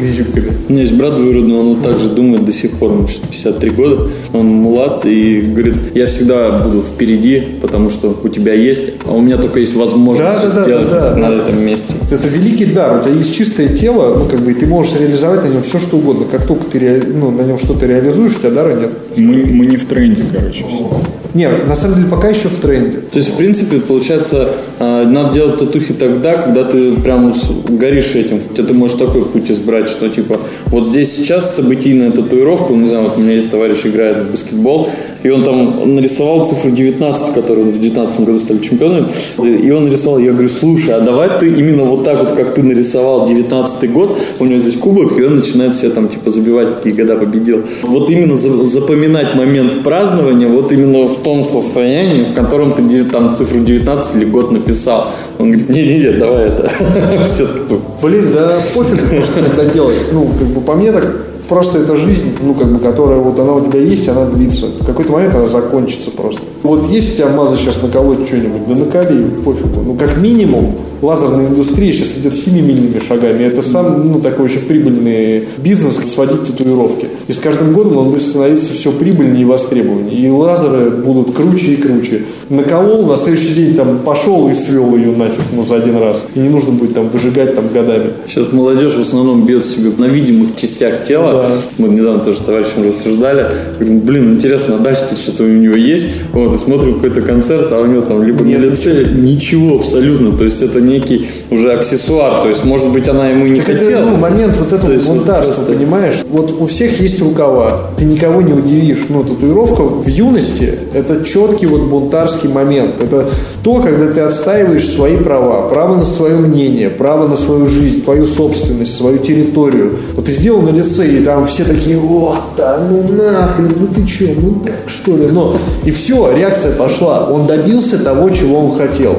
грязюками. У меня есть брат двоюродный, он вот так же думает до сих пор, ему что 53 года, он мулат и говорит, я всегда буду впереди, потому что у тебя есть, а у меня только есть возможность Да, да, да, сделать да, да. на этом месте. Это великий дар. У тебя есть чистое тело, ну, как бы, и ты можешь реализовать на нем все, что угодно. Как только ты ну, на нем что-то реализуешь, у тебя дара нет. Мы, мы не в тренде, короче, все. Не, на самом деле, пока еще в тренде. То есть, в принципе, получается, а, надо делать татухи тогда, когда ты прям горишь этим. Хотя ты можешь такой путь избрать, что типа вот здесь сейчас событийная татуировка, не знаю, вот у меня есть товарищ играет в баскетбол, и он там нарисовал цифру 19, которую в 19 году стали чемпионами, и он нарисовал, я говорю, слушай, а давай ты именно вот так вот, как ты нарисовал 19 год, у него здесь кубок, и он начинает себе там типа забивать, какие года победил. Вот именно за- запоминать момент празднования, вот именно в том состоянии, в котором ты там цифру 19 или год написал. Он говорит, не-не-не, давай это. Блин, да пофиг просто когда делать. Ну, как бы по мне так просто это жизнь, ну, как бы, которая вот она у тебя есть, она длится. В какой-то момент она закончится просто. Вот есть у тебя маза сейчас наколоть что-нибудь, да наколи, пофигу. Ну, как минимум, лазерная индустрия сейчас идет семимильными шагами. Это сам, ну, такой очень прибыльный бизнес, сводить татуировки. И с каждым годом он будет становиться все прибыльнее и востребованнее. И лазеры будут круче и круче. Наколол, на следующий день там пошел и свел ее нафиг, ну, за один раз. И не нужно будет там выжигать там годами. Сейчас молодежь в основном бьет себе на видимых частях тела. Да. Мы недавно тоже с товарищем рассуждали. Говорим, блин, интересно, а дальше что-то у него есть? Вот, и смотрим какой-то концерт, а у него там либо Нет, на лице ничего абсолютно. То есть это некий уже аксессуар. То есть, может быть, она ему и не Так это хотела. ну, момент вот То этого есть вот бунтарства, просто- понимаешь? Вот у всех есть рукава, ты никого не удивишь. Ну, татуировка в юности – это четкий вот бунтарский момент. Это то, когда ты отстаиваешь свои права, право на свое мнение, право на свою жизнь, твою собственность, свою территорию. Вот ты сделал на лице, и там все такие, вот, да ну нахрен, ну ты че, ну так что ли? Но, и все, реакция пошла. Он добился того, чего он хотел.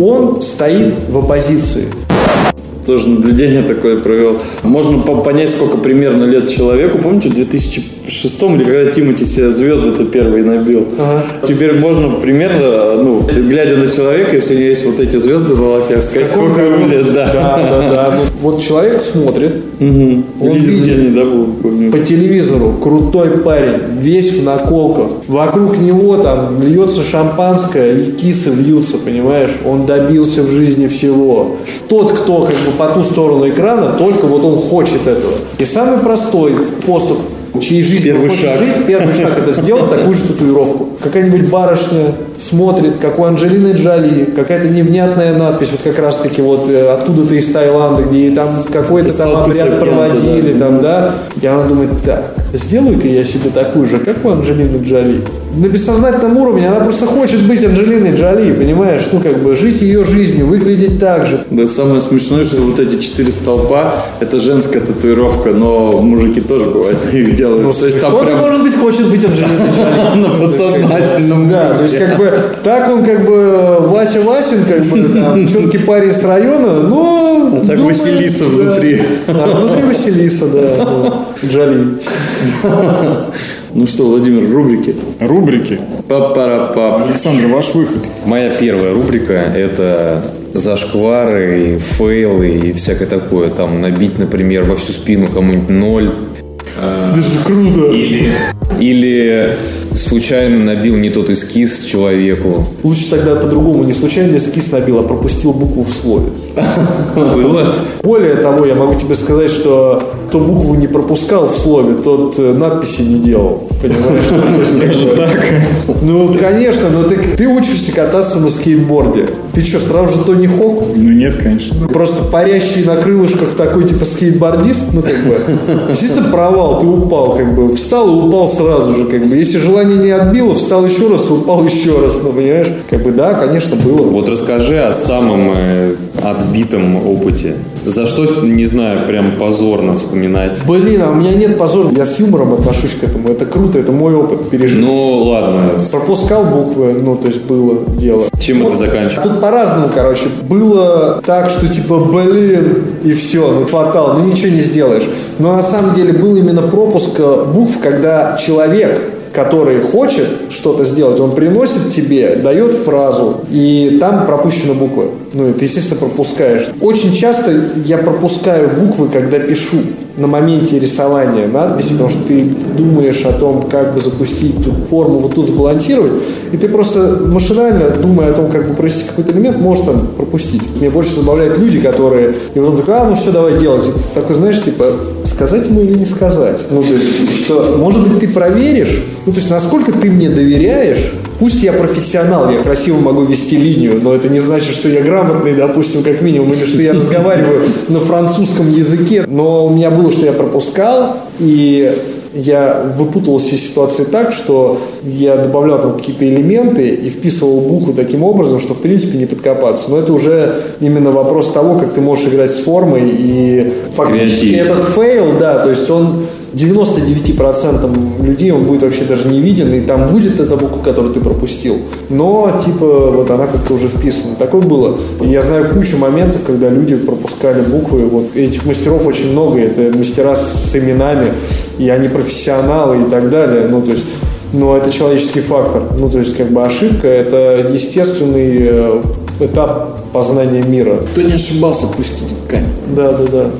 Он стоит в оппозиции. тоже наблюдение такое провел. Можно по- понять, сколько примерно лет человеку. Помните, в 2006 или когда Тимати себе звезды-то первые набил? Теперь можно примерно, ну, глядя на человека, если у него есть вот эти звезды в волоке, сказать, сколько ему лет, да. Да, да, да. Вот человек смотрит, он Лидер видит помню. по телевизору крутой парень, весь в наколках. Вокруг него там льется шампанское и кисы вьются, понимаешь? Он добился в жизни всего. Тот, кто как бы по ту сторону экрана, только вот он хочет этого. И самый простой способ чьей жизнью Первый хочет шаг. жить, первый шаг это сделать такую же татуировку. Какая-нибудь барышня смотрит, как у Анджелины Джоли, какая-то невнятная надпись, вот как раз таки вот э, откуда-то из Таиланда, где там какой-то там обряд проводили, да. там, да. И она думает, так, сделаю-ка я себе такую же, как у Анджелины Джоли. На бессознательном уровне она просто хочет быть Анджелиной Джоли, понимаешь? Ну, как бы жить ее жизнью, выглядеть так же. Да самое смешное, что вот эти четыре столпа это женская татуировка, но мужики тоже бывает их делают. Ну, то есть там кто-то, прям может быть, хочет быть Анджелиной Джоли. на подсознательном Да, то есть как бы так он как бы Вася Васин, как бы там четкий парень с района, но А так Василиса внутри. А внутри Василиса, да. ну, Джоли. Ну что, Владимир, рубрики. Рубрики. Папарапап. Александр, ваш выход. Моя первая рубрика – это зашквары, и фейлы и всякое такое. Там набить, например, во всю спину кому-нибудь ноль. Это же круто. Или, или случайно набил не тот эскиз человеку. Лучше тогда по-другому. Не случайно эскиз набил, а пропустил букву в слове. Было? Более того, я могу тебе сказать, что кто букву не пропускал в слове, тот э, надписи не делал. Понимаешь? Бы- Так. Ну, конечно, но ты, ты учишься кататься на скейтборде. Ты что, сразу же Тони Хок? Ну нет, конечно. Просто парящий на крылышках такой типа скейтбордист, ну как бы, естественно, провал, ты упал, как бы, встал и упал сразу же, как бы, если желание не отбило, встал еще раз и упал еще раз, ну, понимаешь, как бы, да, конечно, было. Вот расскажи о самом, э, отбитом опыте? За что, не знаю, прям позорно вспоминать? Блин, а у меня нет позора. Я с юмором отношусь к этому. Это круто, это мой опыт пережить. Ну, ладно. Пропускал буквы, ну, то есть было дело. Чем это заканчивается? Тут по-разному, короче. Было так, что типа, блин, и все, ну хватало, ну ничего не сделаешь. Но на самом деле был именно пропуск э, букв, когда человек который хочет что-то сделать, он приносит тебе, дает фразу, и там пропущены буквы. Ну, и ты, естественно, пропускаешь. Очень часто я пропускаю буквы, когда пишу на моменте рисования надписи, потому что ты думаешь о том, как бы запустить тут форму, вот тут сбалансировать, и ты просто машинально, думая о том, как бы провести какой-то элемент, можешь там пропустить. Мне больше забавляют люди, которые, и потом такой, а, ну все, давай делать. И такой, знаешь, типа, сказать ему или не сказать? Ну, то есть, что, может быть, ты проверишь, ну, то есть, насколько ты мне доверяешь, Пусть я профессионал, я красиво могу вести линию, но это не значит, что я грамотный, допустим, как минимум, или что я разговариваю на французском языке. Но у меня было, что я пропускал, и я выпутывался из ситуации так, что я добавлял там какие-то элементы и вписывал букву таким образом, что в принципе не подкопаться. Но это уже именно вопрос того, как ты можешь играть с формой и фактически Креатив. этот fail, да, то есть он 99% людей он будет вообще даже не виден, и там будет эта буква, которую ты пропустил. Но, типа, вот она как-то уже вписана. Такое было. И я знаю кучу моментов, когда люди пропускали буквы. Вот этих мастеров очень много. Это мастера с именами, и они профессионалы и так далее. Ну, то есть но это человеческий фактор. Ну, то есть, как бы ошибка – это естественный э, этап познания мира. Кто не ошибался, пусть кинет камень. Да, да, да.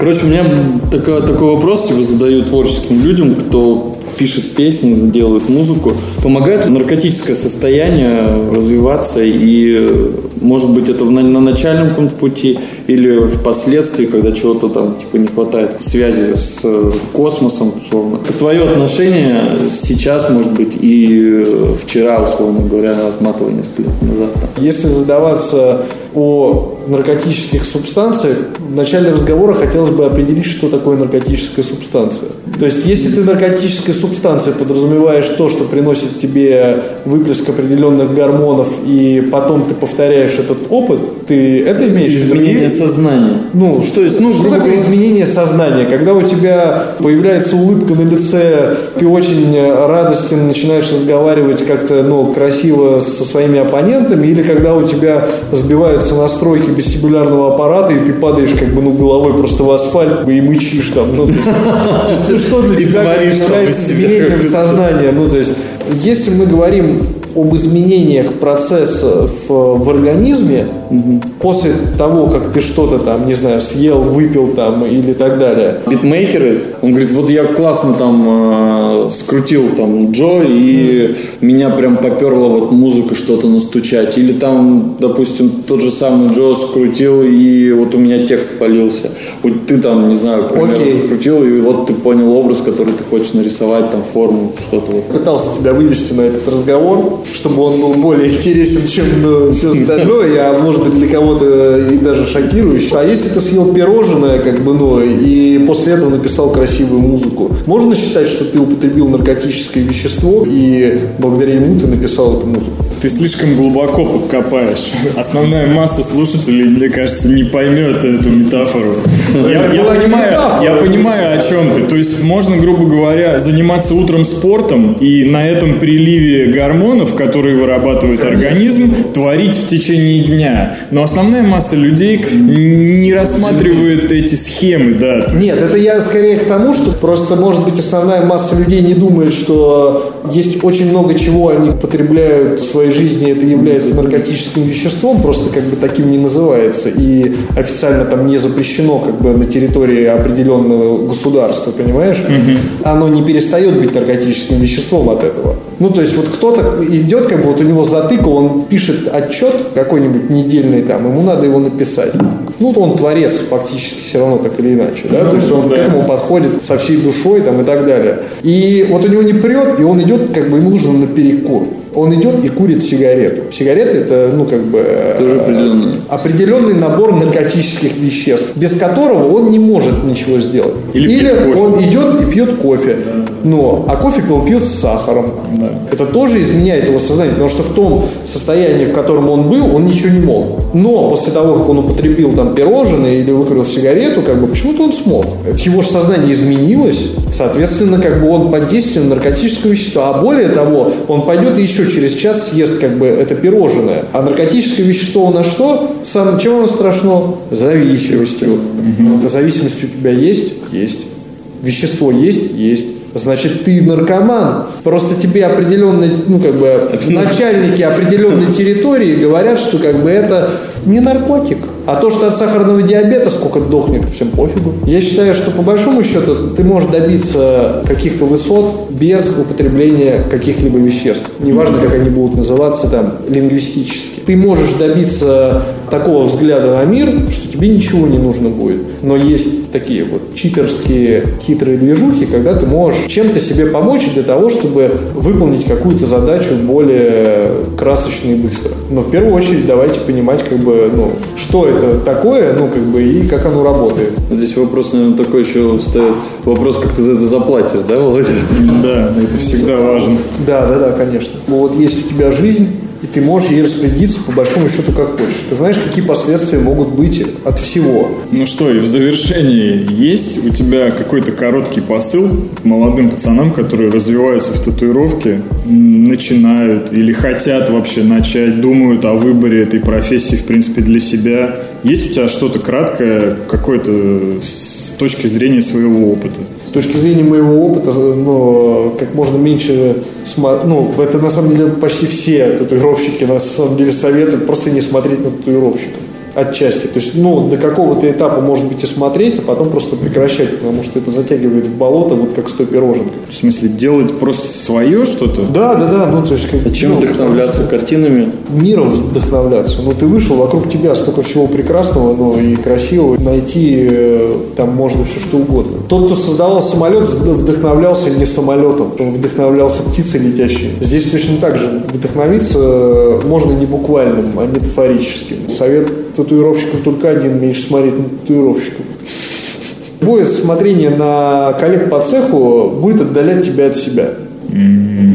Короче, у меня такой, такой вопрос типа, задаю творческим людям, кто пишет песни, делает музыку. Помогает наркотическое состояние развиваться и, может быть, это в- на, на начальном каком-то пути или впоследствии, когда чего-то там типа не хватает связи с космосом, условно. Твое отношение сейчас, может быть, и вчера, условно говоря, отматывая несколько лет назад. там. Если задаваться о наркотических субстанциях, в начале разговора хотелось бы определить, что такое наркотическая субстанция. То есть, если ты наркотической субстанцией подразумеваешь то, что приносит тебе выплеск определенных гормонов, и потом ты повторяешь этот опыт, ты это имеешь в виду? Изменение сознания. Ну, что есть, ну, что грубо такое изменение сознания? Когда у тебя появляется улыбка на лице, ты очень радостен, начинаешь разговаривать как-то ну, красиво со своими оппонентами, или когда у тебя сбиваются настройки вестибулярного аппарата, и ты падаешь как бы ну, головой просто в асфальт и мычишь там. Ну, есть, то есть, что для тебя является изменением сознания? Ну, то есть, если мы говорим об изменениях процессов э, в организме после того, как ты что-то там, не знаю, съел, выпил там или так далее. битмейкеры, он говорит, вот я классно там э, скрутил там Джо, и меня прям поперло вот музыка что-то настучать. Или там, допустим, тот же самый Джо скрутил, и вот у меня текст полился. Вот ты там, не знаю, Окей. крутил, и вот ты понял образ, который ты хочешь нарисовать, там форму, что-то вот. Пытался тебя вывести на этот разговор, чтобы он был более интересен, чем все остальное, а может быть для кого-то и даже шокирующий. А если ты съел пирожное, как бы, ну, и после этого написал красивую музыку, можно считать, что ты употребил наркотическое вещество, и благодаря ему ты написал эту музыку? Ты слишком глубоко копаешь. Основная масса слушателей, мне кажется, не поймет эту метафору. Я, я понимаю, я понимаю, о чем ты. То есть можно, грубо говоря, заниматься утром спортом и на этом приливе гормонов, которые вырабатывает организм, творить в течение дня. Но основная масса людей не рассматривает эти схемы, да. Нет, это я скорее к тому, что просто, может быть, основная масса людей не думает, что есть очень много чего они потребляют в своей жизни, это является наркотическим веществом, просто как бы таким не называется. И официально там не запрещено как бы на территории определенного государства, понимаешь? Оно не перестает быть наркотическим веществом от этого. Ну, то есть вот кто-то идет, как бы вот у него затык, он пишет отчет какой-нибудь недельный там, ему надо его написать. Ну, он творец фактически все равно так или иначе, да, то есть он к этому подходит со всей душой там и так далее. И вот у него не прет, и он идет, как бы ему нужно на перекур. Он идет и курит сигарету. Сигарета это, ну, как бы... э, Тоже определенный. определенный набор наркотических веществ, без которого он не может ничего сделать. Или пьет кофе. он идет и пьет кофе. Но, а кофе он пьет с сахаром. Это тоже изменяет его сознание, потому что в том состоянии, в котором он был, он ничего не мог. Но после того, как он употребил там пирожное или выкурил сигарету, как бы почему-то он смог. Его же сознание изменилось, соответственно, как бы он под действием наркотического вещества. А более того, он пойдет и еще через час съест как бы это пирожное. А наркотическое вещество у нас что? Сам, чем оно страшно? Зависимостью. Эта зависимость у тебя есть? Есть. Вещество есть? Есть. Значит, ты наркоман. Просто тебе определенные, ну, как бы, начальники определенной территории говорят, что, как бы, это не наркотик. А то, что от сахарного диабета сколько дохнет, всем пофигу. Я считаю, что по большому счету ты можешь добиться каких-то высот без употребления каких-либо веществ. Неважно, как они будут называться там лингвистически. Ты можешь добиться такого взгляда на мир, что тебе ничего не нужно будет. Но есть такие вот читерские хитрые движухи, когда ты можешь чем-то себе помочь для того, чтобы выполнить какую-то задачу более красочно и быстро. Но в первую очередь давайте понимать, как бы, ну, что это такое, ну, как бы, и как оно работает. Здесь вопрос, наверное, такой еще стоит. Вопрос, как ты за это заплатишь, да, Володя? Да, это всегда важно. Да, да, да, конечно. Вот есть у тебя жизнь, и ты можешь ей распорядиться по большому счету как хочешь. Ты знаешь, какие последствия могут быть от всего. Ну что, и в завершении есть у тебя какой-то короткий посыл молодым пацанам, которые развиваются в татуировке, начинают или хотят вообще начать, думают о выборе этой профессии, в принципе, для себя. Есть у тебя что-то краткое, какое-то с точки зрения своего опыта? С точки зрения моего опыта, ну, как можно меньше сма- ну, это на самом деле почти все татуировщики на самом деле советуют просто не смотреть на татуировщиков. Отчасти. То есть, ну, до какого-то этапа, может быть, и смотреть, а потом просто прекращать, потому что это затягивает в болото, вот как с той пироженкой. В смысле, делать просто свое что-то? Да, да, да, ну, то есть... Как, А чем ну, вдохновляться? Картинами? миром вдохновляться. Ну, ты вышел, вокруг тебя столько всего прекрасного, ну, и красивого. Найти э, там можно все что угодно. Тот, кто создавал самолет, вдохновлялся не самолетом, он вдохновлялся птицей летящей. Здесь точно так же. Вдохновиться э, можно не буквальным, а метафорическим. Совет татуировщикам только один, меньше смотреть на татуировщиков. Будет смотрение на коллег по цеху будет отдалять тебя от себя.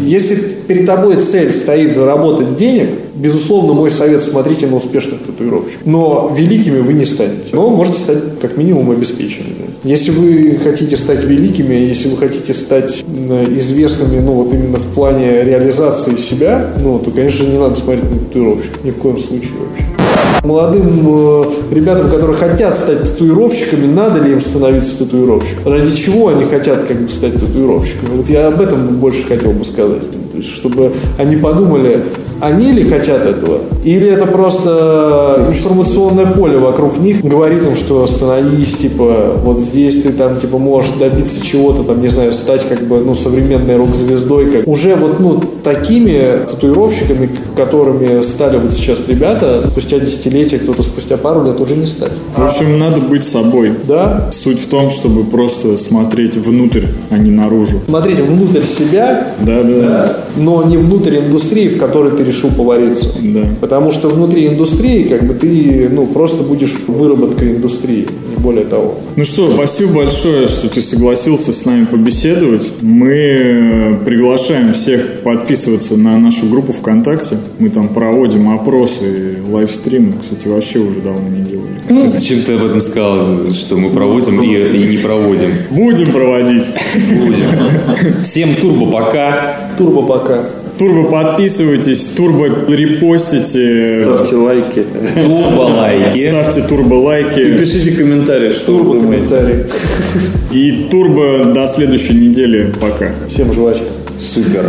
Если перед тобой цель стоит заработать денег, безусловно, мой совет смотрите на успешных татуировщиков. Но великими вы не станете. Но можете стать как минимум обеспеченными. Если вы хотите стать великими, если вы хотите стать м, известными, ну вот именно в плане реализации себя, ну, то, конечно, не надо смотреть на татуировщиков. Ни в коем случае вообще. Молодым э, ребятам, которые хотят стать татуировщиками, надо ли им становиться татуировщиком? Ради чего они хотят как бы стать татуировщиками? Вот я об этом больше хотел бы сказать. То есть, чтобы они подумали, они ли хотят этого? Или это просто информационное поле вокруг них говорит им, что остановись, типа, вот здесь ты там, типа, можешь добиться чего-то, там, не знаю, стать, как бы, ну, современной рок-звездой, как уже вот, ну, такими татуировщиками, которыми стали вот сейчас ребята, спустя десятилетия, кто-то спустя пару лет уже не станет. В общем, надо быть собой. Да? Суть в том, чтобы просто смотреть внутрь, а не наружу. Смотреть внутрь себя, Да, да, да. но не внутрь индустрии, в которой ты решил повариться. Да. Потому что внутри индустрии, как бы ты, ну, просто будешь выработкой индустрии, не более того. Ну что, спасибо большое, что ты согласился с нами побеседовать. Мы э, приглашаем всех подписываться на нашу группу ВКонтакте. Мы там проводим опросы, лайвстримы. Кстати, вообще уже давно не делали. Зачем ты об этом сказал, что мы проводим и, и не проводим? Будем проводить. Будем. Всем турбо пока. Турбо пока. Турбо подписывайтесь, турбо репостите, Ставьте лайки. Турбо лайки. ставьте турбо И лайки. пишите комментарии, что вы Турбо думаете. комментарий. И турбо до следующей недели. Пока. Всем жвачка. Супер.